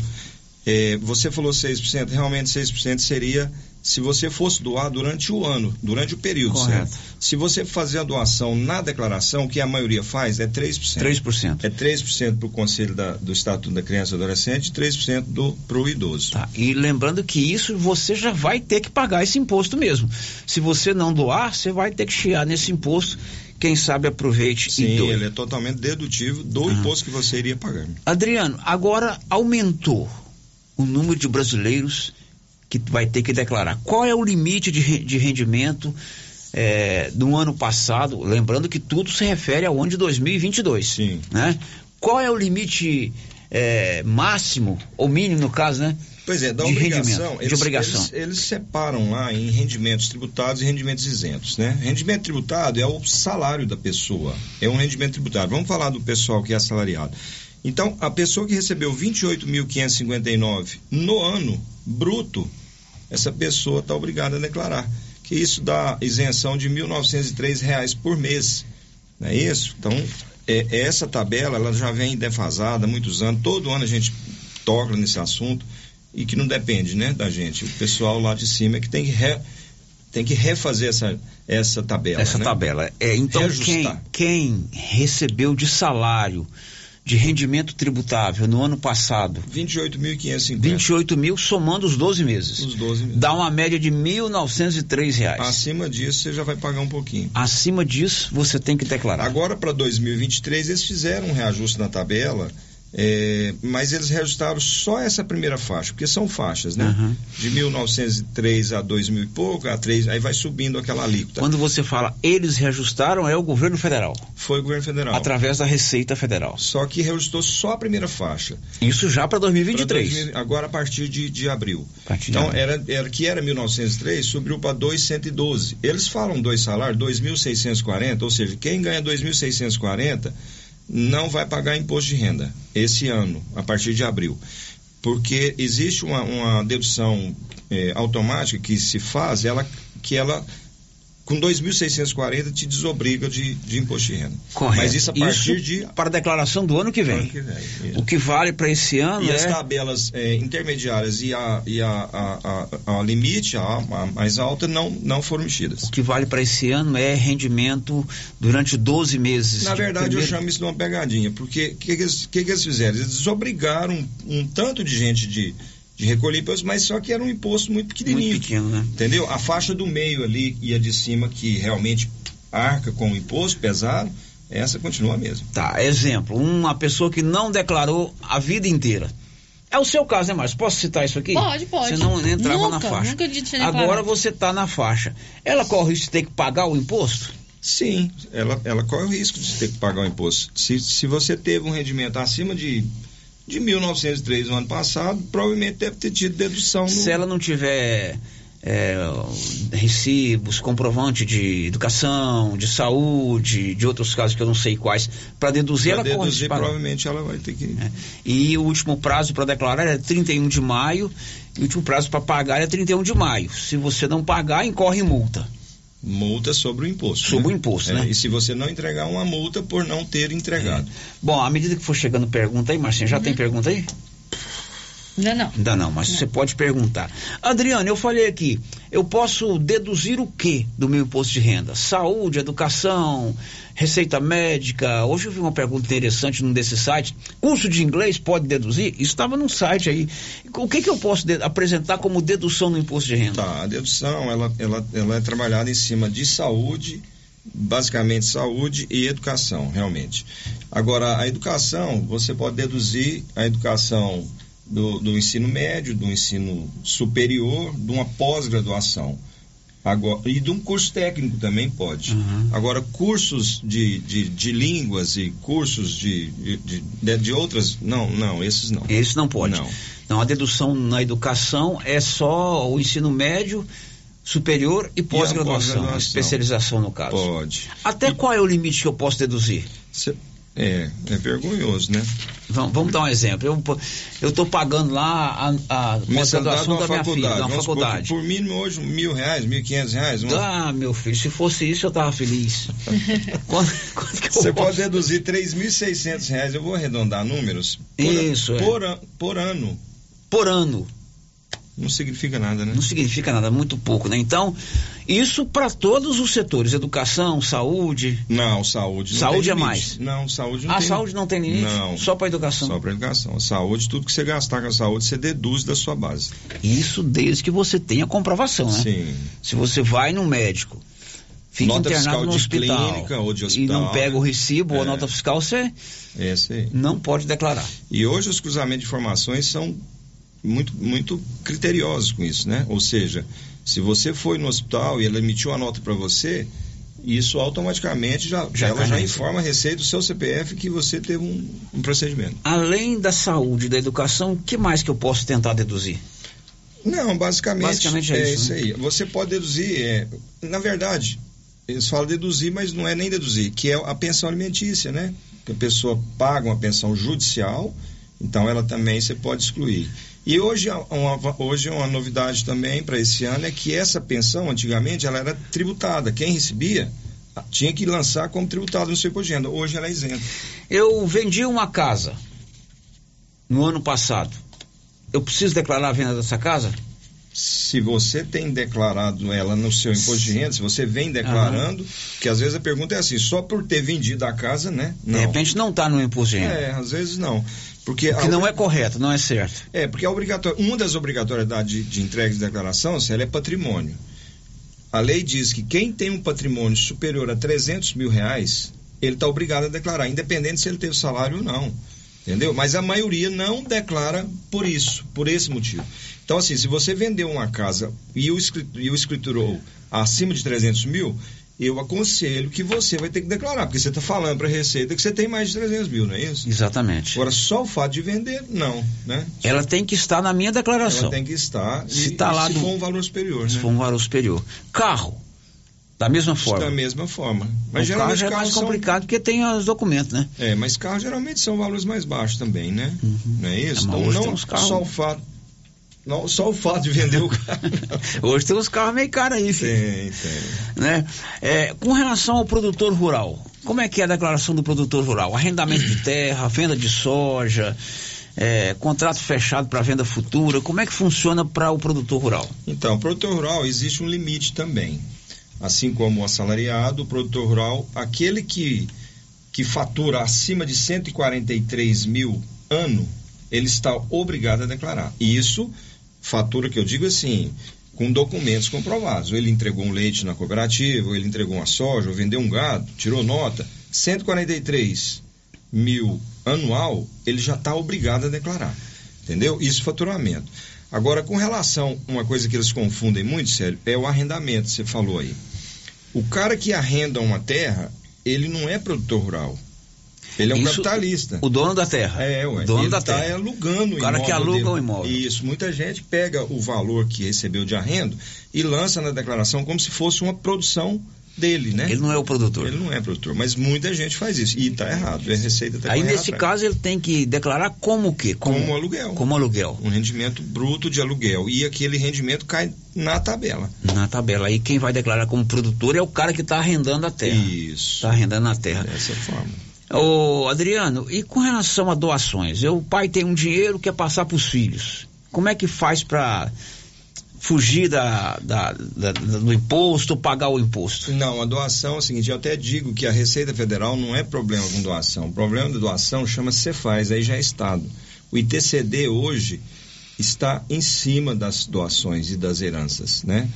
É, você falou 6%, realmente 6% seria se você fosse doar durante o ano, durante o período, Correto. certo? Se você fazer a doação na declaração, que a maioria faz, é 3%. 3%. É 3% para o Conselho da- do Estatuto da Criança e Adolescente e 3% para o idoso. Tá, e lembrando que isso você já vai ter que pagar esse imposto mesmo. Se você não doar, você vai ter que chiar nesse imposto. Quem sabe aproveite Sim, e doe. ele é totalmente dedutivo do imposto que você iria pagar. Adriano, agora aumentou o número de brasileiros que vai ter que declarar. Qual é o limite de, de rendimento eh, do ano passado? Lembrando que tudo se refere ao ano de 2022. Sim. Né? Qual é o limite eh, máximo, ou mínimo no caso, né? Pois é, da de obrigação, rendimento, eles, de obrigação. Eles, eles separam lá em rendimentos tributados e rendimentos isentos, né? Rendimento tributado é o salário da pessoa, é um rendimento tributado. Vamos falar do pessoal que é assalariado. Então, a pessoa que recebeu 28.559 no ano bruto, essa pessoa está obrigada a declarar. Que isso dá isenção de 1.903 reais por mês. Não é isso? Então, é, essa tabela ela já vem defasada há muitos anos. Todo ano a gente toca nesse assunto e que não depende né, da gente. O pessoal lá de cima é que tem que, re, tem que refazer essa, essa tabela. Essa né? tabela. É, então, quem, quem recebeu de salário, de rendimento tributável no ano passado, 28.550. 28 mil somando os 12 meses. Os 12 meses. Dá uma média de 1.903 reais. Acima disso, você já vai pagar um pouquinho. Acima disso, você tem que declarar. Agora, para 2023, eles fizeram um reajuste na tabela, é, mas eles reajustaram só essa primeira faixa, porque são faixas, né? Uhum. De 1903 a 2000 e pouco, a 3, aí vai subindo aquela alíquota. Quando você fala eles reajustaram, é o governo federal. Foi o governo federal. Através da Receita Federal. Só que reajustou só a primeira faixa. Isso já para 2023. Pra 2000 agora a partir de, de abril. Partir de então, abril. era, era que era 1903, subiu para 212. Eles falam dois salários, 2.640, ou seja, quem ganha 2.640 não vai pagar imposto de renda esse ano, a partir de abril. Porque existe uma, uma dedução eh, automática que se faz, ela, que ela com 2.640 te desobriga de, de imposto de renda. Correto. Mas isso a partir Isso de para a declaração do ano que vem. ano que vem. O que vale para esse ano E é as tabelas eh, intermediárias e a, e a, a, a, limite, a, a mais alta, não, não foram mexidas. o que vale para esse ano é rendimento durante 12 meses. Na de verdade, eu primeiro- chamo isso de uma pegadinha, porque o que, que que eles fizeram? Eles desobrigaram um, um tanto de gente de, de recolher imposto, mas só que era um imposto muito pequenininho. Muito pequeno, né? Entendeu? A faixa do meio ali e a de cima, que realmente arca com o imposto pesado, essa continua a mesma. Tá, exemplo, uma pessoa que não declarou a vida inteira. É o seu caso, né, Márcio? Posso citar isso aqui? Pode, pode. Você não entrava Nunca, na faixa. nunca tinha Agora você está na faixa. Ela corre o risco de ter que pagar o imposto? Sim, ela, ela corre o risco de ter que pagar o imposto. Se, se você teve um rendimento acima de, de 1.903 no ano passado, provavelmente deve ter tido dedução. No... Se ela não tiver é, recibos, comprovante de educação, de saúde, de outros casos que eu não sei quais, para deduzir, Pra ela corre deduzir, pagamento. provavelmente ela vai ter que. E o último prazo para declarar é 31 de maio, e o último prazo para pagar é 31 de maio. Se você não pagar, incorre multa. Multa sobre o imposto. Sobre né? o imposto, É, né? E se você não entregar uma multa por não ter entregado. Bom, à medida que for chegando pergunta aí, Marcinha, já tem pergunta aí? Ainda não. Ainda não, mas você pode perguntar. Adriano, eu falei aqui, eu posso deduzir o que do meu imposto de renda? Saúde, educação, receita médica. Hoje eu vi uma pergunta interessante num desses sites. Curso de inglês pode deduzir? Isso estava num site aí. O que, que eu posso apresentar como dedução no imposto de renda? Tá, a dedução ela, ela, ela é trabalhada em cima de saúde, basicamente saúde e educação, realmente. Agora, a educação, você pode deduzir a educação do, do ensino médio, do ensino superior, de uma pós-graduação. Agora, e de um curso técnico também pode. Agora, cursos de, de, de línguas e cursos de, de, de, de outras. Não, não, esses não. Esse não pode. Não. Então, a dedução na educação é só o ensino médio, superior e pós-graduação, pós-graduação. especialização no caso. Pode. Até qual é o limite que eu posso deduzir? É, é vergonhoso, né? Vamos, vamos dar um exemplo. Eu eu estou pagando lá a, a uma da minha filha, da faculdade. Por mínimo hoje, mil reais, mil e quinhentos reais. Ah, meu filho, se fosse isso eu tava feliz. quanto, quanto que eu Você posso- pode deduzir 3.600 reais, eu vou arredondar números. Por, Isso, é. por, por ano. Por ano. Não significa nada, né? Não significa nada, muito pouco, né? Então, isso para todos os setores, educação, saúde. Não, saúde. Não Saúde é limite. mais. Não, saúde não A tem saúde não tem limite? Não. Só para educação? Só para educação. Saúde, tudo que você gastar com a saúde, você deduz da sua base. Isso desde que você tenha comprovação, né? Sim. Se você vai no médico, fica Nota internado no de hospital, clínica ou de e hospital, não pega o recibo ou a É. nota fiscal, você aí. não pode declarar. E hoje os cruzamentos de informações são muito, muito criteriosos com isso, né? Ou seja, se você foi no hospital e ela emitiu a nota para você, isso automaticamente já, Já ela já informa a Receita do seu CPF que você teve um, um procedimento. Além da saúde e da educação, o que mais que eu posso tentar deduzir? Não, basicamente, Basicamente é isso, né? aí. Você pode deduzir, é, na verdade, eles falam deduzir, mas não é nem deduzir, que é a pensão alimentícia, né? Que a pessoa paga uma pensão judicial, então ela também você pode excluir. E hoje, uma, hoje uma novidade também para esse ano é que essa pensão, antigamente, ela era tributada. Quem recebia tinha que lançar como tributado no seu renda. Hoje ela é isenta. Eu vendi uma casa no ano passado. Eu preciso declarar a venda dessa casa? Se você tem declarado ela no seu imposto de renda, se você vem declarando, que às vezes a pergunta é assim, só por ter vendido a casa, né? De repente não está no imposto de renda. É, às vezes não. Porque, a- não é correto, não é certo. É, porque a obrigator... uma das obrigatoriedades de, de entrega de declaração, se ela é patrimônio. A lei diz que quem tem um patrimônio superior a 300 mil reais, ele está obrigado a declarar, independente se ele teve salário ou não. Entendeu? Mas a maioria não declara por isso, por esse motivo. Então, assim, se você vendeu uma casa e e o escriturou acima de 300 mil, eu aconselho que você vai ter que declarar, porque você está falando para a Receita que você tem mais de 300 mil, não é isso? Exatamente. Agora, só o fato de vender, não, né? Ela tem que estar na minha declaração. Ela tem que estar. Se e, tá e lá se no- for um valor superior, Se né? for um valor superior. Carro, da mesma forma. Da mesma forma. Mas o carro geralmente já é mais são- complicado porque tem os documentos, né? É, mas carros geralmente são valores mais baixos também, né? Não é isso? É, então não carros- só o fato. Não, só o fato de vender o carro. Hoje tem uns carros meio caros aí, filho. Tem, tem. Né? É, com relação ao produtor rural, como é que é a declaração do produtor rural? Arrendamento de terra, venda de soja, é, contrato fechado para venda futura, como é que funciona para o produtor rural? Então, produtor rural existe um limite também. Assim como o assalariado, o produtor rural, aquele que, que fatura acima de 143 mil ano, ele está obrigado a declarar. Isso, fatura que eu digo assim, com documentos comprovados. Ou ele entregou um leite na cooperativa, ou ele entregou uma soja, ou vendeu um gado, tirou nota. 143 mil anual, ele já está obrigado a declarar. Entendeu? Isso faturamento. Agora, com relação, uma coisa que eles confundem muito, sério, é o arrendamento, você falou aí. O cara que arrenda uma terra, ele não é produtor rural. Ele é um Isso, capitalista. O dono da terra. É, ué. O dono ele da tá terra. alugando o O cara que aluga dele. o imóvel. Isso. Muita gente pega o valor que recebeu de arrendo e lança na declaração como se fosse uma produção dele, né? Ele não é o produtor. Ele não é produtor, mas muita gente faz isso. E tá errado. A receita tá Aí nesse atrás. caso ele tem que declarar como o quê? Como aluguel. Como aluguel. Um rendimento bruto de aluguel. E aquele rendimento cai na tabela. Na tabela. Aí quem vai declarar como produtor é o cara que está arrendando a terra. Isso. Está arrendando a terra. Dessa forma. Ô, Adriano, e com relação a doações? Eu, o pai tem um dinheiro quer passar para os filhos. Como é que faz para fugir da, da- da- do imposto, pagar o imposto? Não, a doação é o seguinte, eu até digo que a Receita Federal não é problema com doação. O problema da doação chama Cefaz, aí já é Estado. O ITCD hoje está em cima das doações e das heranças, né?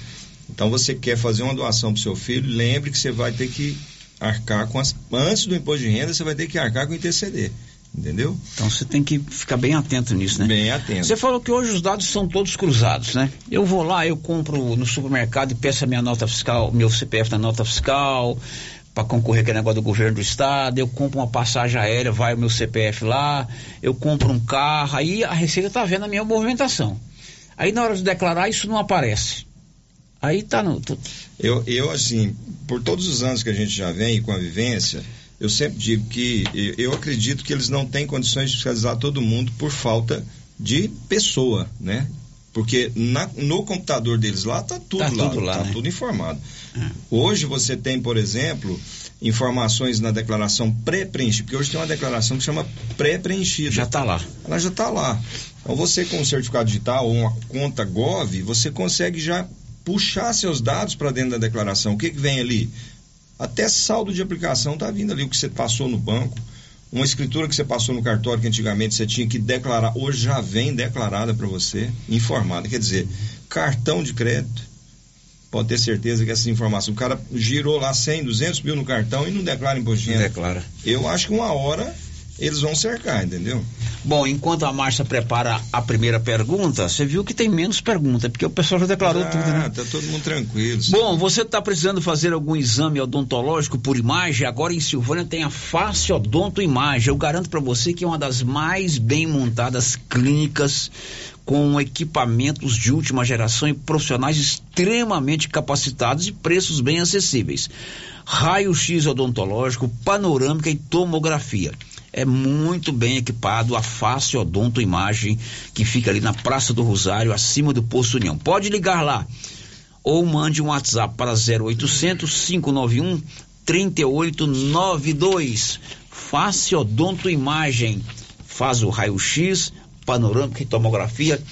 Então você quer fazer uma doação para seu filho, lembre que você vai ter que arcar com as. Antes do imposto de renda, você vai ter que arcar com o ITCD. Entendeu? Então você tem que ficar bem atento nisso, né? Bem atento. Você falou que hoje os dados são todos cruzados, né? Eu vou lá, eu compro no supermercado e peço a minha nota fiscal, meu CPF na nota fiscal, para concorrer com o negócio do governo do estado, eu compro uma passagem aérea, vai o meu CPF lá, eu compro um carro, aí a Receita tá vendo a minha movimentação. Aí na hora de declarar isso não aparece. Aí tá no. Eu, eu, assim, por todos os anos que a gente já vem com a vivência, eu sempre digo que eu, acredito que eles não têm condições de fiscalizar todo mundo por falta de pessoa, né? Porque na- no computador deles lá tá tudo Tá lá, tudo lá, tá né? tudo informado. Hoje você tem, por exemplo, informações na declaração pré-preenchida, porque hoje tem uma declaração que chama pré-preenchida. Já tá lá. Ela já está lá. Então você com um certificado digital ou uma conta Gov, você consegue já puxar seus dados para dentro da declaração. O que, que vem ali? Até saldo de aplicação está vindo ali, o que você passou no banco. Uma escritura que você passou no cartório que antigamente você tinha que declarar, hoje já vem declarada para você, informada. Quer dizer, cartão de crédito, pode ter certeza que essa informação, o cara girou lá 100, 200 mil no cartão e não declara imposto de renda. Declara. Eu acho que uma hora eles vão cercar, entendeu? Bom, enquanto a Márcia prepara a primeira pergunta, você viu que tem menos pergunta, porque o pessoal já declarou ah, tudo, né? Tá todo mundo tranquilo. Bom, você está precisando fazer algum exame odontológico por imagem? Agora em Silvânia tem a Face Odonto Imagem. Eu garanto para você que é uma das mais bem montadas clínicas com equipamentos de última geração e profissionais extremamente capacitados e preços bem acessíveis. Raio-X odontológico, panorâmica e tomografia. É muito bem equipado a Face Odonto Imagem, que fica ali na Praça do Rosário, acima do Posto União. Pode ligar lá ou mande um WhatsApp para 0800 591 3892. Face Odonto Imagem. Faz o raio-x, panorâmica e tomografia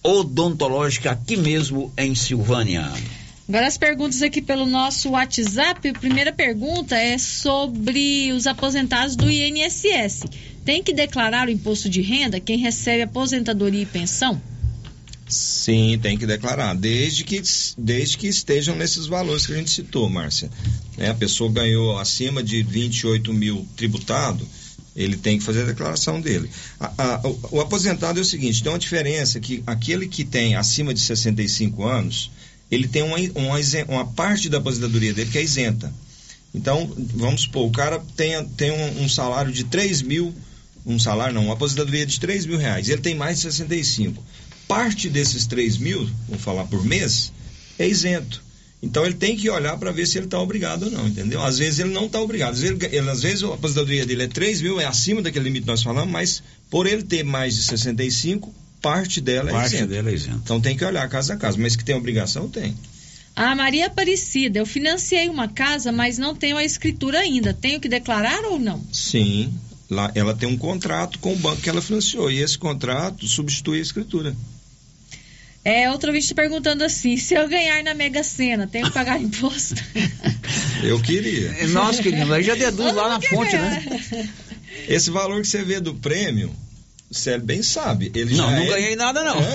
odontológica aqui mesmo em Silvânia. Agora as perguntas aqui pelo nosso WhatsApp. A primeira pergunta é sobre os aposentados do INSS. Tem que declarar o imposto de renda quem recebe aposentadoria e pensão? Sim, tem que declarar, desde que, desde que estejam nesses valores que a gente citou, Márcia. Né? A pessoa ganhou acima de 28 mil tributado, ele tem que fazer a declaração dele. A, a, o, o, aposentado é o seguinte, tem uma diferença que aquele que tem acima de 65 anos, ele tem uma, uma, uma parte da aposentadoria dele que é isenta. Então, vamos supor, o cara tem, tem um, um salário de 3 mil, um salário não, uma aposentadoria de 3 mil reais, ele tem mais de 65 parte desses 3 mil, vou falar por mês, é isento. Então ele tem que olhar para ver se ele está obrigado ou não, entendeu? Às vezes ele não está obrigado. Às vezes, ele, às vezes a aposentadoria dele é 3 mil, é acima daquele limite que nós falamos, mas por ele ter mais de 65, parte dela parte é isenta. dela é isenta. Então tem que olhar casa a casa, mas que tem obrigação, tem. A Maria Aparecida, eu financiei uma casa, mas não tenho a escritura ainda. Tenho que declarar ou não? Sim, lá ela tem um contrato com o banco que ela financiou e esse contrato substitui a escritura. É, outro vídeo perguntando assim: se eu ganhar na Mega Sena, tenho que pagar imposto? Eu queria. Nós queríamos, aí já deduz lá na fonte, ganhar. né? Esse valor que você vê do prêmio, o Célio bem sabe. Ele não, já não é... ganhei nada, não. É.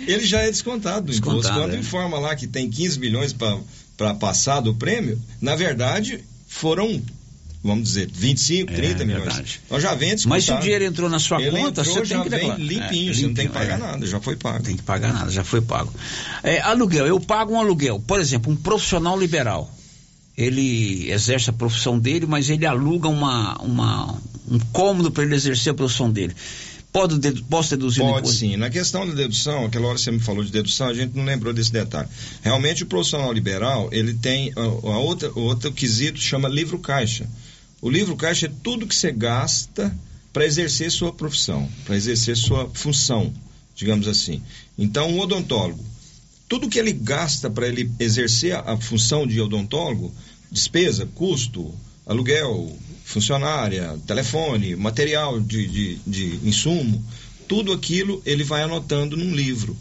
ele já é descontado do descontado, imposto. Quando é. informa lá que tem 15 milhões para passar do prêmio, na verdade, foram vamos dizer, 25, 30 é, milhões. Verdade. Então já vem descontado. Mas se o dinheiro entrou na sua Ele conta, entrou, você tem que declarar. limpinho, é, limpinho, você não tem que pagar é. nada, já foi pago. Tem que pagar nada, já foi pago. É, aluguel, eu pago um aluguel. Por exemplo, um profissional liberal. Ele exerce a profissão dele, mas ele aluga uma, uma, um cômodo para ele exercer a profissão dele. Pode, posso deduzir Pode depois? sim. Na questão da dedução, aquela hora você me falou de dedução, a gente não lembrou desse detalhe. Realmente o profissional liberal, ele tem a, a outra, o outro quesito chama livro caixa. O livro caixa é tudo que você gasta para exercer sua profissão, para exercer sua função, digamos assim. Então, o odontólogo, tudo que ele gasta para ele exercer a, a função de odontólogo, despesa, custo, aluguel, funcionária, telefone, material de, de, de insumo, tudo aquilo ele vai anotando num livro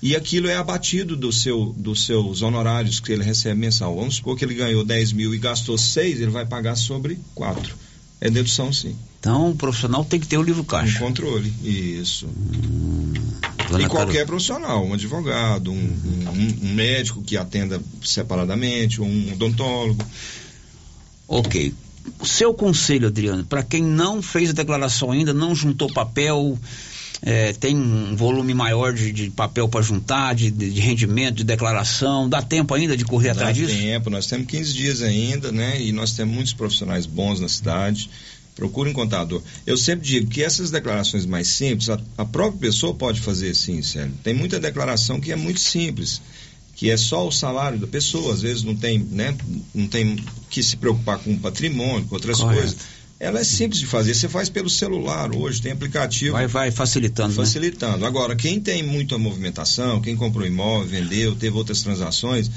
e aquilo é abatido do seu, dos seus honorários que ele recebe mensal. Vamos supor que ele ganhou 10 mil e gastou 6, ele vai pagar sobre 4. É dedução, sim. Então, o profissional tem que ter o livro caixa. Um controle, isso. Hum, e qualquer profissional, um advogado, um, um, um, médico que atenda separadamente, um odontólogo. Ok. Seu conselho, Adriano, para quem não fez a declaração ainda, não juntou papel, é, tem um volume maior de, de papel para juntar, de, de, rendimento, de declaração. Dá tempo ainda de correr Dá atrás disso? Dá tempo, nós temos 15 dias ainda, né? E nós temos muitos profissionais bons na cidade. Procure um contador. Eu sempre digo que essas declarações mais simples, a, a própria pessoa pode fazer sim, sério. Tem muita declaração que é muito simples que é só o salário da pessoa, às vezes não tem, né, não tem que se preocupar com o patrimônio, com outras Correto. coisas ela é simples de fazer. Você faz pelo celular hoje, tem aplicativo. Vai, vai facilitando. Né? Facilitando. Né? Agora, quem tem muita movimentação, quem comprou imóvel, vendeu, teve outras transações,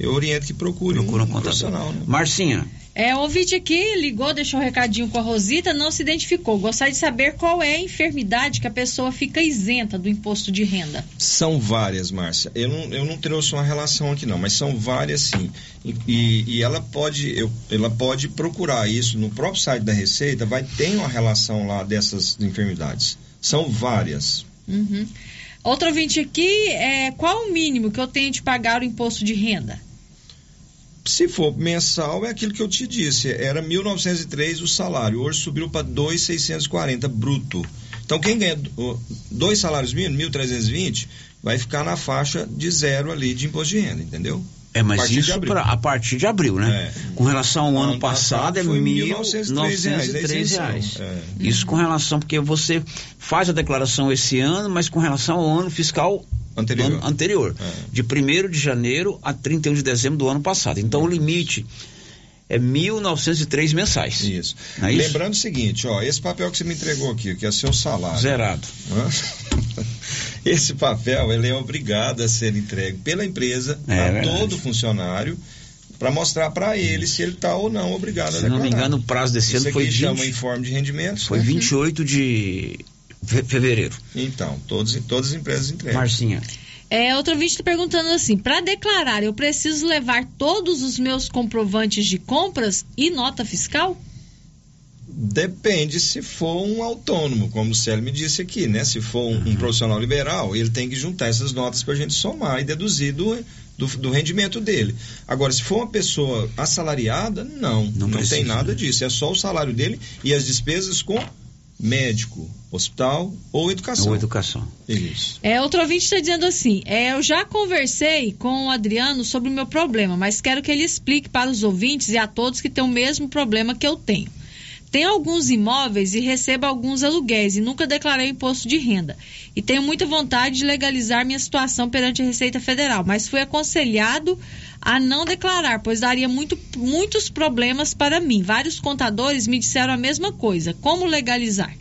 eu oriento que procure, procure um, um profissional. Né? Marcinha. É, ouvinte aqui ligou, deixou um recadinho com a Rosita, não se identificou. Gostaria de saber qual é a enfermidade que a pessoa fica isenta do imposto de renda. São várias, Márcia. Eu não, eu não trouxe uma relação aqui não, mas são várias sim. E, e, e ela, pode, eu, ela pode procurar isso no próprio site da Receita, vai ter uma relação lá dessas enfermidades. São várias. Uhum. Outro ouvinte aqui, é, qual o mínimo que eu tenho de pagar o imposto de renda? Se for mensal, é aquilo que eu te disse. Era 1.903 o salário. Hoje subiu para 2.640 bruto. Então, quem ganha dois salários mínimos, 1.320, vai ficar na faixa de zero ali de imposto de renda, entendeu? É, mas isso pra- a partir de abril, né? Com relação ao ano, passado, é foi 1.903 reais, 1.903 a reais. isenção. É. Isso com relação, porque você faz a declaração esse ano, mas com relação ao ano fiscal Anterior. anterior. De 1 de janeiro a 31 de dezembro do ano passado. Então o limite é 1.903 mensais. Isso. É isso? Lembrando o seguinte, ó, esse papel que você me entregou aqui, que é seu salário. Zerado. Esse papel, ele é obrigado a ser entregue pela empresa É a todo funcionário para mostrar para ele se ele está ou não obrigado a Se não me engano, o prazo desse Isso ano foi aqui 20, chama informe de rendimentos. foi né? 28 de fe- fevereiro. Então, todos, todas as empresas entregam. Marcinha. É, outro vídeo está perguntando assim: para declarar, eu preciso levar todos os meus comprovantes de compras e nota fiscal? Depende se for um autônomo, como o Célio me disse aqui, né? Se for um, um Uhum. profissional liberal, ele tem que juntar essas notas para a gente somar e deduzir do, do, do rendimento dele. Agora, se for uma pessoa assalariada, não, não, precisa, tem nada né? disso. É só o salário dele e as despesas com médico, hospital ou educação. Ou educação. Isso. É, outro ouvinte está dizendo assim: é, eu já conversei com o Adriano sobre o meu problema, mas quero que ele explique para os ouvintes e a todos que têm o mesmo problema que eu tenho. Tenho alguns imóveis e recebo alguns aluguéis e nunca declarei imposto de renda. E tenho muita vontade de legalizar minha situação perante a Receita Federal, mas fui aconselhado a não declarar, pois daria muito, muitos problemas para mim. Vários contadores me disseram a mesma coisa. Como legalizar?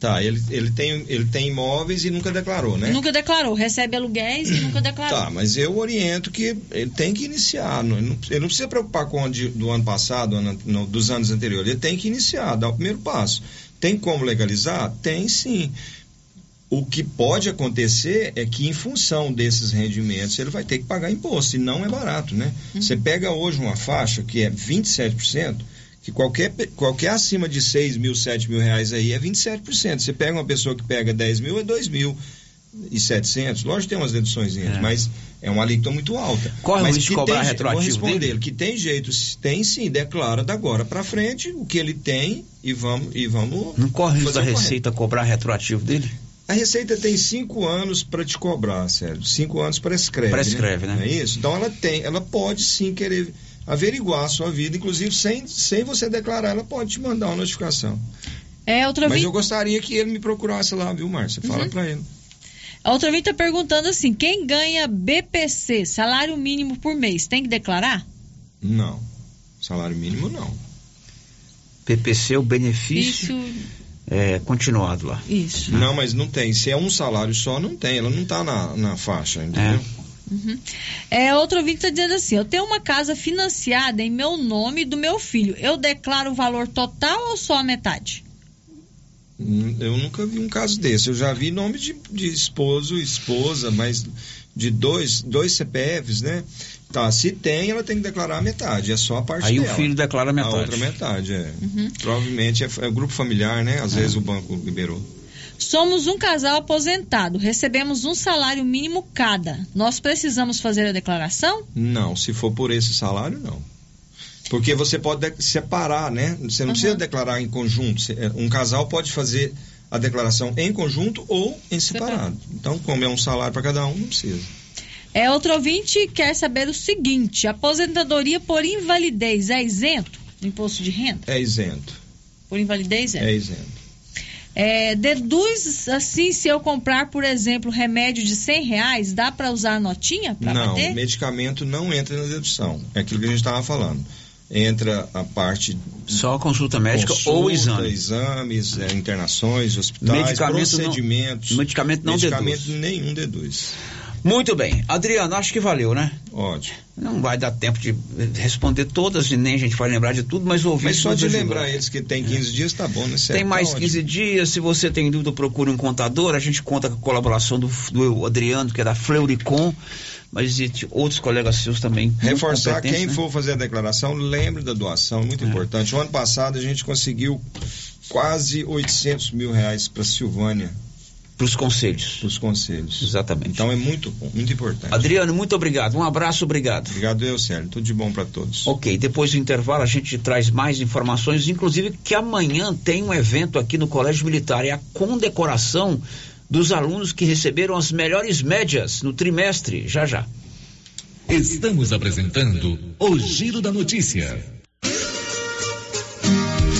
Tá, ele, ele, tem, ele tem imóveis e nunca declarou, né? Nunca declarou, recebe aluguéis e nunca declarou. Tá, mas eu oriento que ele tem que iniciar. não- Ele não, ele não precisa preocupar com o de- do ano passado, ano- no- dos anos anteriores. Ele tem que iniciar, dar o primeiro passo. Tem como legalizar? Tem sim. O que pode acontecer é que, em função desses rendimentos, ele vai ter que pagar imposto, e não é barato, né? Você pega hoje uma faixa que é 27%, que qualquer, qualquer acima de 6 mil, 7 mil reais aí é 27%. Você pega uma pessoa que pega 10 mil, é 2 mil e 700. Lógico que tem umas deduções, É. mas é uma alíquota muito alta. Corre o mas risco de cobrar tem retroativo Vou responder dele? ele, que tem jeito, tem sim, declara da agora para frente o que ele tem e vamos e vamos Não corre risco da o. Receita cobrar retroativo dele? A Receita tem cinco anos para te cobrar, sério. Cinco anos prescreve. Prescreve, né? Não é isso? Então ela tem, ela pode sim querer averiguar a sua vida, inclusive sem, sem você declarar, ela pode te mandar uma notificação. É, outra Mas vi- eu gostaria que ele me procurasse lá, viu, Márcia? Fala Uhum. pra ele. A outra ouvinte está perguntando assim: quem ganha BPC, salário mínimo por mês, tem que declarar? Não. Salário mínimo não. PPC, o benefício é, continuado lá. Isso. Não, mas não tem. Se é um salário só, não tem. Ela não tá na, na faixa, entendeu? Uhum. É, outro ouvinte está dizendo assim: eu tenho uma casa financiada em meu nome e do meu filho. Eu declaro o valor total ou só a metade? Hum, Eu nunca vi um caso desse. Eu já vi nome de, de esposo, esposa, mas de dois, dois CPFs, né? Tá, se tem, ela tem que declarar a metade. É só a parte Aí o dela. filho declara a metade. A outra metade, é. Uhum. Provavelmente é, é grupo familiar, né? Às vezes o banco liberou. Somos um casal aposentado, recebemos um salário mínimo cada. Nós precisamos fazer a declaração? Não, se for por esse salário, não. Porque você pode de- separar, né? Você não precisa declarar em conjunto. É, Um casal pode fazer a declaração em conjunto ou em separado. Então, como é um salário para cada um, não precisa. É, outro ouvinte quer saber o seguinte: aposentadoria por invalidez é isento do imposto de renda? É isento. Por invalidez é? É isento. É, deduz assim, se eu comprar, por exemplo, remédio de 100 reais, dá para usar a notinha para Não, bater? medicamento não entra na dedução. É aquilo que a gente estava falando. Entra a parte. Só a consulta médica consulta, ou exame. exames, é, internações, hospitais, Medicamento não- procedimentos. medicamento não medicamento deduz. nenhum deduz. Muito bem. Adriano, acho que valeu, né? Ótimo. Não vai dar tempo de responder todas e nem a gente vai lembrar de tudo, mas ouvir. Mas só de lembrar eles que tem 15 dias tá bom, né? Certo? Tem mais Tá ótimo. 15 dias. Se você tem dúvida, procure um contador. A gente conta com a colaboração do, do Adriano, que é da Fleuricom, mas existe outros colegas seus também. Reforçar, quem né? for fazer a declaração, lembre da doação, muito importante. O ano passado a gente conseguiu quase 800 mil reais para Silvânia. Para os conselhos. Para os conselhos. Exatamente. Então é muito bom, muito importante. Adriano, muito obrigado. Um abraço, obrigado. Obrigado eu, Sérgio. Tudo de bom para todos. Ok, depois do intervalo a gente traz mais informações, inclusive que amanhã tem um evento aqui no Colégio Militar, é a condecoração dos alunos que receberam as melhores médias no trimestre, já já. Estamos apresentando o Giro da Notícia.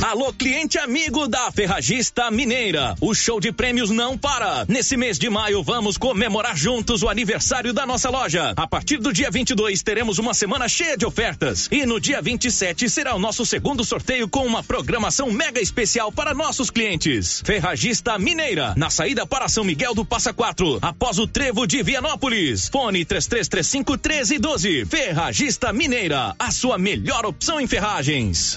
Alô, cliente amigo da Ferragista Mineira. O show de prêmios não para. Nesse mês de maio, vamos comemorar juntos o aniversário da nossa loja. A partir do dia 22, teremos uma semana cheia de ofertas. E no dia 27 será o nosso segundo sorteio com uma programação mega especial para nossos clientes. Ferragista Mineira, na saída para São Miguel do Passa Quatro, após o trevo de Vianópolis. Fone 3335 1312. Ferragista Mineira, a sua melhor opção em ferragens.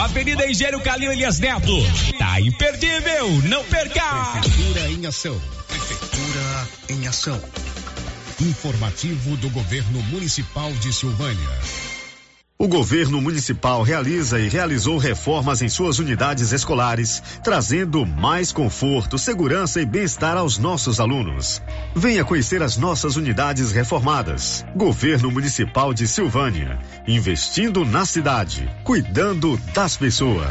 Avenida Engenheiro Calil Elias Neto. Tá imperdível, não perca! Prefeitura em ação. Prefeitura em ação. Informativo do Governo Municipal de Silvânia. O governo municipal realiza e realizou reformas em suas unidades escolares, trazendo mais conforto, segurança e bem-estar aos nossos alunos. Venha conhecer as nossas unidades reformadas. Governo Municipal de Silvânia, investindo na cidade, cuidando das pessoas.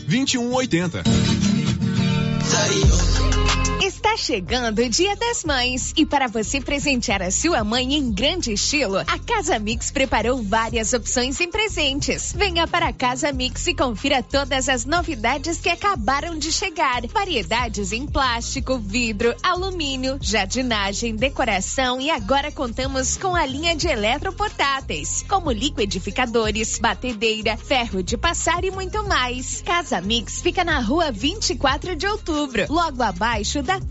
2180. Está chegando o Dia das Mães e para você presentear a sua mãe em grande estilo, a Casa Mix preparou várias opções em presentes. Venha para a Casa Mix e confira todas as novidades que acabaram de chegar. Variedades em plástico, vidro, alumínio, jardinagem, decoração e agora contamos com a linha de eletroportáteis, como liquidificadores, batedeira, ferro de passar e muito mais. Casa Mix fica na rua 24 de outubro, logo abaixo da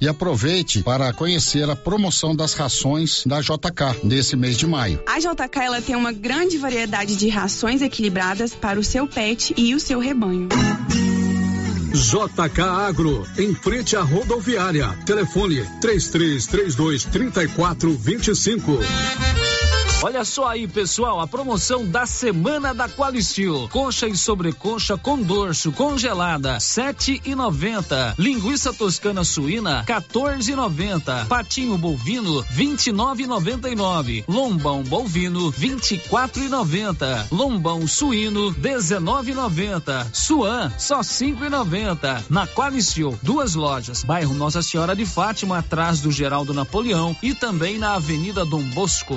E aproveite para conhecer a promoção das rações da JK nesse mês de maio. A JK ela tem uma grande variedade de rações equilibradas para o seu pet e o seu rebanho. JK Agro, em frente à rodoviária. Telefone 3332 3425. Olha só aí, pessoal, a promoção da semana da Qualicil. Coxa e sobrecoxa com dorso congelada, sete e noventa. Linguiça toscana suína, 14,90. Patinho bovino, 29,99. Lombão bovino, 24,90. Lombão suíno, 19,90. Suan, só 5,90. Na Qualicil, duas lojas. Bairro Nossa Senhora de Fátima, atrás do Geraldo Napoleão e também na Avenida Dom Bosco.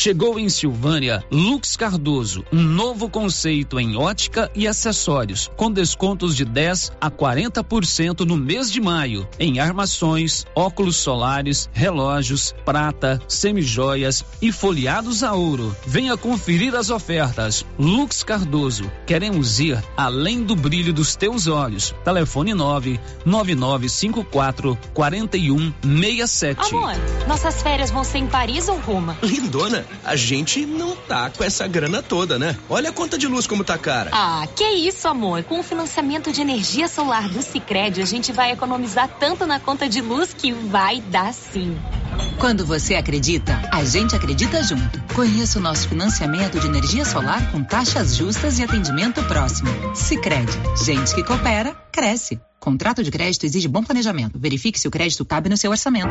Chegou em Silvânia Lux Cardoso, um novo conceito em ótica e acessórios, com descontos de 10 a 40% no mês de maio, em armações, óculos solares, relógios, prata, semijoias e folheados a ouro. Venha conferir as ofertas. Lux Cardoso, queremos ir além do brilho dos teus olhos. Telefone 9 9954 4167. Amor, nossas férias vão ser em Paris ou Roma? Lindona, a gente não tá com essa grana toda, né? Olha a conta de luz como tá cara. Ah, que isso, amor. Com o financiamento de energia solar do Sicredi, a gente vai economizar tanto na conta de luz que vai dar sim. Quando você acredita, a gente acredita junto. Conheça o nosso financiamento de energia solar com taxas justas e atendimento próximo. Sicredi, gente que coopera, cresce. Contrato de crédito exige bom planejamento. Verifique se o crédito cabe no seu orçamento.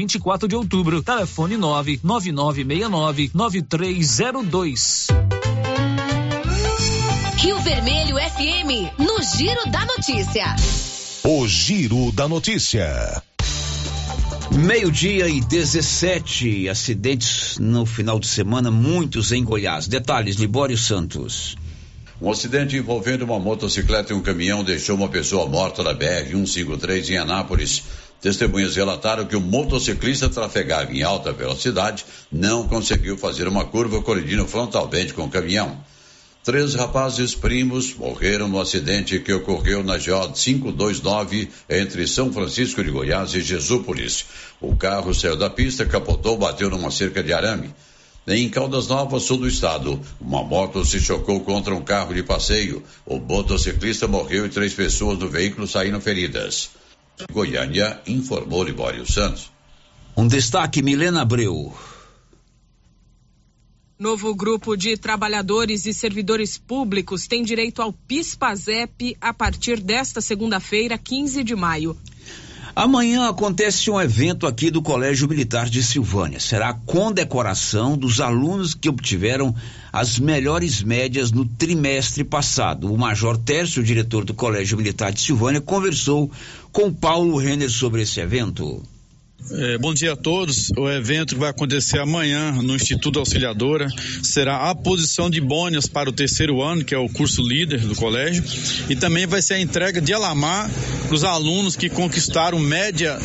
24 de Outubro. Telefone 99969 9302. Rio Vermelho FM, no Giro da Notícia. O Giro da Notícia. Meio-dia e 17 acidentes no final de semana, muitos em Goiás. Detalhes, Libório Santos. Um acidente envolvendo uma motocicleta e um caminhão deixou uma pessoa morta na BR-153 em Anápolis. Testemunhas relataram que o motociclista trafegava em alta velocidade, não conseguiu fazer uma curva colidindo frontalmente com o caminhão. Três rapazes primos morreram no acidente que ocorreu na GO 529 entre São Francisco de Goiás e Jesúpolis. O carro saiu da pista, capotou, bateu numa cerca de arame. Em Caldas Novas, sul do estado, uma moto se chocou contra um carro de passeio. O motociclista morreu e três pessoas do veículo saíram feridas. Goiânia informou Libório Santos. Um destaque, Milena Abreu. Novo grupo de trabalhadores e servidores públicos tem direito ao PIS/PASEP a partir desta segunda-feira, 15 de maio. Amanhã acontece um evento aqui do Colégio Militar de Silvânia. Será a condecoração dos alunos que obtiveram as melhores médias no trimestre passado. O Major Tércio, diretor do Colégio Militar de Silvânia, conversou com Paulo Renner sobre esse evento. É, bom dia a todos. O evento que vai acontecer amanhã no Instituto Auxiliadora será a posição de bônus para o terceiro ano, que é o curso líder do colégio, e também vai ser a entrega de alamar para os alunos que conquistaram média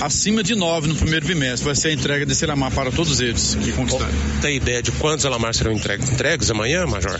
acima de nove no primeiro bimestre. Vai ser a entrega desse alamar para todos eles que conquistaram. Tem ideia de quantos alamar serão entregues, entregues amanhã, Major?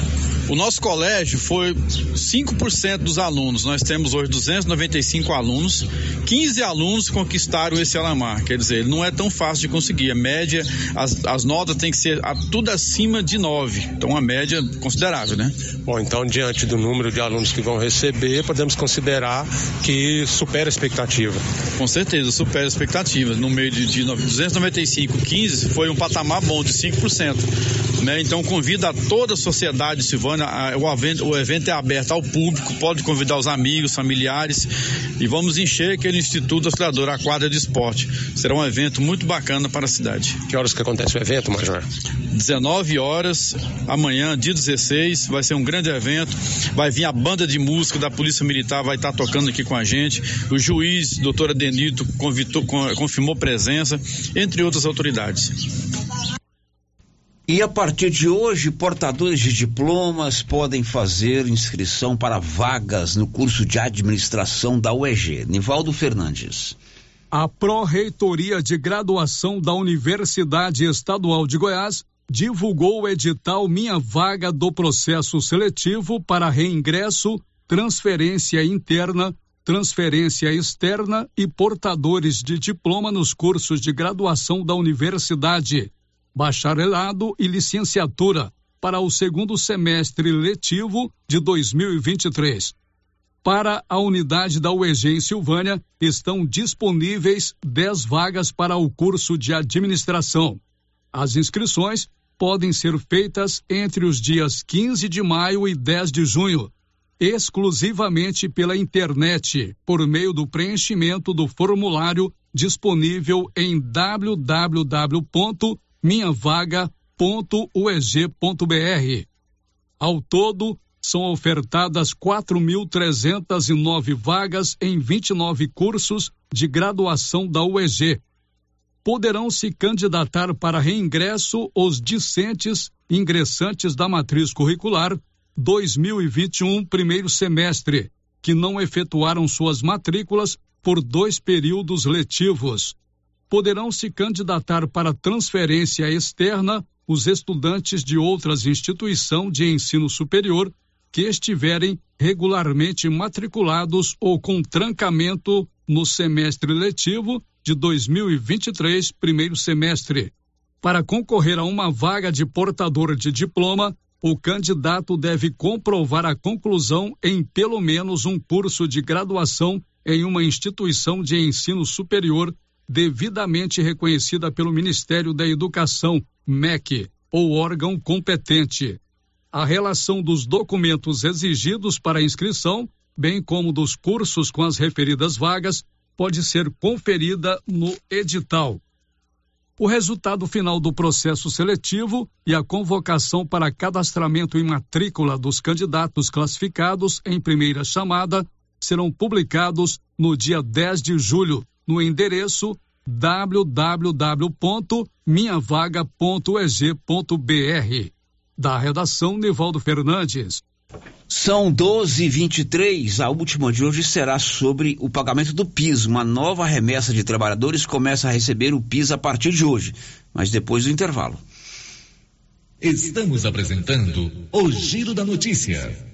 O nosso colégio foi 5% dos alunos. Nós temos hoje 295 alunos. 15 alunos conquistaram esse alamar. Quer dizer, não é tão fácil de conseguir. A média, as, as notas têm que ser a, tudo acima de 9. Então, uma média considerável, né? Bom, então, diante do número de alunos que vão receber, podemos considerar que supera a expectativa. Com certeza, supera a expectativa. No meio de, de 295, 15 foi um patamar bom de 5%. Né? Então, convido a toda a sociedade Silvana o evento, o evento é aberto ao público, pode convidar os amigos, familiares e vamos encher aquele Instituto Auxiliador, a quadra de esporte. Será um evento muito bacana para a cidade. Que horas que acontece o evento, Major? 19 horas, amanhã, dia 16, vai ser um grande evento. Vai vir a banda de música da Polícia Militar, vai estar tocando aqui com a gente. O juiz, doutor Adenito, convidou, confirmou presença, entre outras autoridades. E a partir de hoje, portadores de diplomas podem fazer inscrição para vagas no curso de administração da UEG. Nivaldo Fernandes. A Pró-Reitoria de Graduação da Universidade Estadual de Goiás divulgou o edital Minha Vaga do Processo Seletivo para reingresso, transferência interna, transferência externa e portadores de diploma nos cursos de graduação da universidade bacharelado e licenciatura para o segundo semestre letivo de 2023. Para a unidade da UEG em Silvânia, estão disponíveis 10 vagas para o curso de administração. As inscrições podem ser feitas entre os dias 15 de maio e 10 de junho, exclusivamente pela internet, por meio do preenchimento do formulário disponível em www minhavaga.ueg.br. Ao todo, são ofertadas 4.309 vagas em 29 cursos de graduação da UEG. Poderão se candidatar para reingresso os discentes ingressantes da matriz curricular 2021 primeiro semestre, que não efetuaram suas matrículas por dois períodos letivos poderão se candidatar para transferência externa os estudantes de outras instituições de ensino superior que estiverem regularmente matriculados ou com trancamento no semestre letivo de 2023, primeiro semestre. Para concorrer a uma vaga de portador de diploma, o candidato deve comprovar a conclusão em pelo menos um curso de graduação em uma instituição de ensino superior devidamente reconhecida pelo Ministério da Educação, MEC, ou órgão competente. A relação dos documentos exigidos para inscrição, bem como dos cursos com as referidas vagas, pode ser conferida no edital. O resultado final do processo seletivo e a convocação para cadastramento e matrícula dos candidatos classificados em primeira chamada serão publicados no dia 10 de julho no endereço www.minhavaga.eg.br. Da redação Nivaldo Fernandes. São 12 23 A última de hoje será sobre o pagamento do PIS. Uma nova remessa de trabalhadores começa a receber o PIS a partir de hoje, mas depois do intervalo. Estamos apresentando o Giro da Notícia.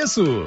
preço.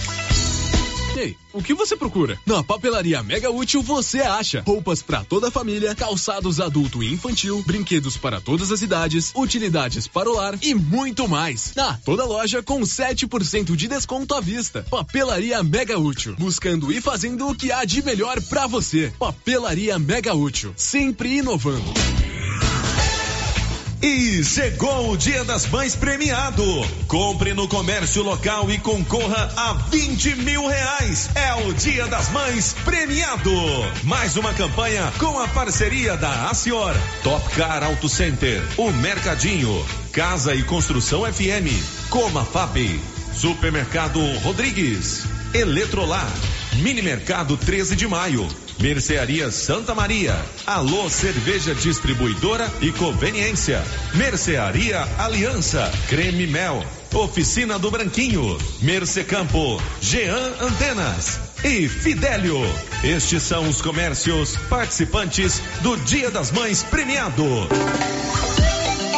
Ei, o que você procura? Na Papelaria Mega Útil você acha roupas para toda a família, calçados adulto e infantil, brinquedos para todas as idades, utilidades para o lar e muito mais. Na toda loja com 7% de desconto à vista. Papelaria Mega Útil, buscando e fazendo o que há de melhor para você. Papelaria Mega Útil, sempre inovando. E chegou o Dia das Mães premiado. Compre no comércio local e concorra a 20 mil reais. É o Dia das Mães premiado. Mais uma campanha com a parceria da Acior, Top Car Auto Center, o Mercadinho, Casa e Construção FM, Coma Fab, Supermercado Rodrigues, Eletrolar, Mini Mercado 13 de Maio. Mercearia Santa Maria. Alô Cerveja Distribuidora e Conveniência. Mercearia Aliança. Creme Mel. Oficina do Branquinho. Mercecampo. Jean Antenas. E Fidélio. Estes são os comércios participantes do Dia das Mães premiado.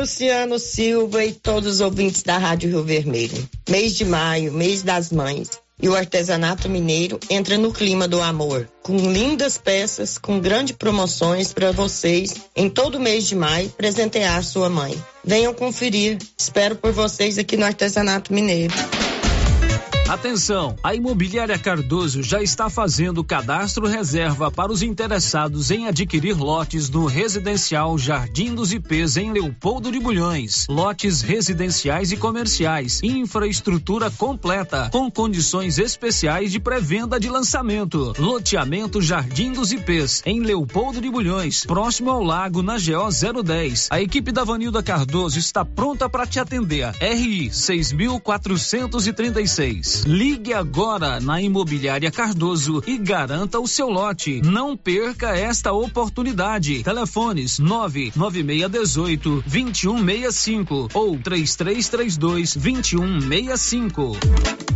Luciano Silva e todos os ouvintes da Rádio Rio Vermelho. Mês de maio, mês das mães. E o artesanato mineiro entra no clima do amor, com lindas peças, com grandes promoções para vocês em todo mês de maio presentear sua mãe. Venham conferir. Espero por vocês aqui no Artesanato Mineiro. Atenção, a Imobiliária Cardoso já está fazendo cadastro reserva para os interessados em adquirir lotes no residencial Jardim dos IPs em Leopoldo de Bulhões. Lotes residenciais e comerciais, infraestrutura completa, com condições especiais de pré-venda de lançamento. Loteamento Jardim dos IPs em Leopoldo de Bulhões, próximo ao lago na GO 010. A equipe da Vanilda Cardoso está pronta para te atender. RI 6436. Ligue agora na Imobiliária Cardoso e garanta o seu lote. Não perca esta oportunidade. Telefones 99618 2165 ou 3332 2165.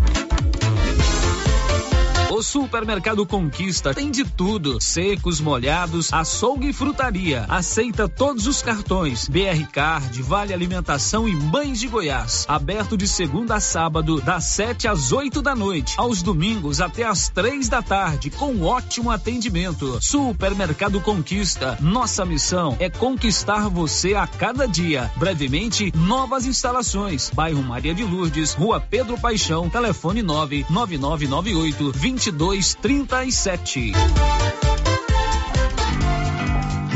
O Supermercado Conquista tem de tudo: secos, molhados, açougue e frutaria. Aceita todos os cartões: BR Card, Vale Alimentação e Mães de Goiás. Aberto de segunda a sábado, das 7 às 8 da noite. Aos domingos até às três da tarde, com ótimo atendimento. Supermercado Conquista. Nossa missão é conquistar você a cada dia. Brevemente, novas instalações. Bairro Maria de Lourdes, Rua Pedro Paixão, telefone 99998 2237.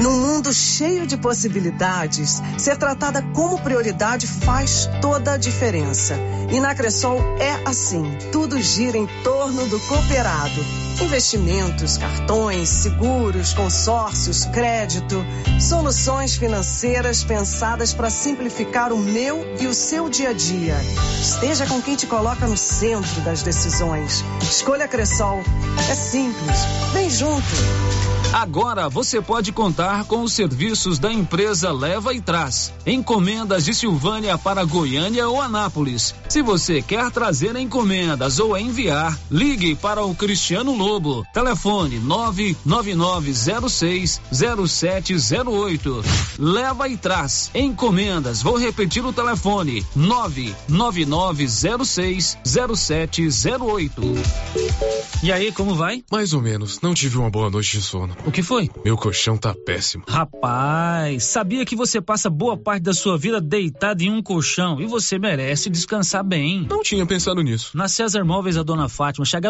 Num mundo cheio de possibilidades, ser tratada como prioridade faz toda a diferença. E na Cressol é assim: tudo gira em torno do cooperado. Investimentos, cartões, seguros, consórcios, crédito, soluções financeiras pensadas para simplificar o meu e o seu dia a dia. Esteja com quem te coloca no centro das decisões. Escolha Cressol. É simples. Vem junto. Agora você pode contar com os serviços da empresa Leva e Traz. Encomendas de Silvânia para Goiânia ou Anápolis. Se você quer trazer encomendas ou enviar, ligue para o Cristiano Lobo. Telefone 999060708. Leva e Traz. Encomendas. Vou repetir o telefone: 999060708. E aí, como vai? Mais ou menos. Não tive uma boa noite de sono. O que foi? Meu colchão tá péssimo. Rapaz, sabia que você passa boa parte da sua vida deitado em um colchão e você merece descansar bem. Não tinha pensado nisso. Na César Móveis, a dona Fátima chega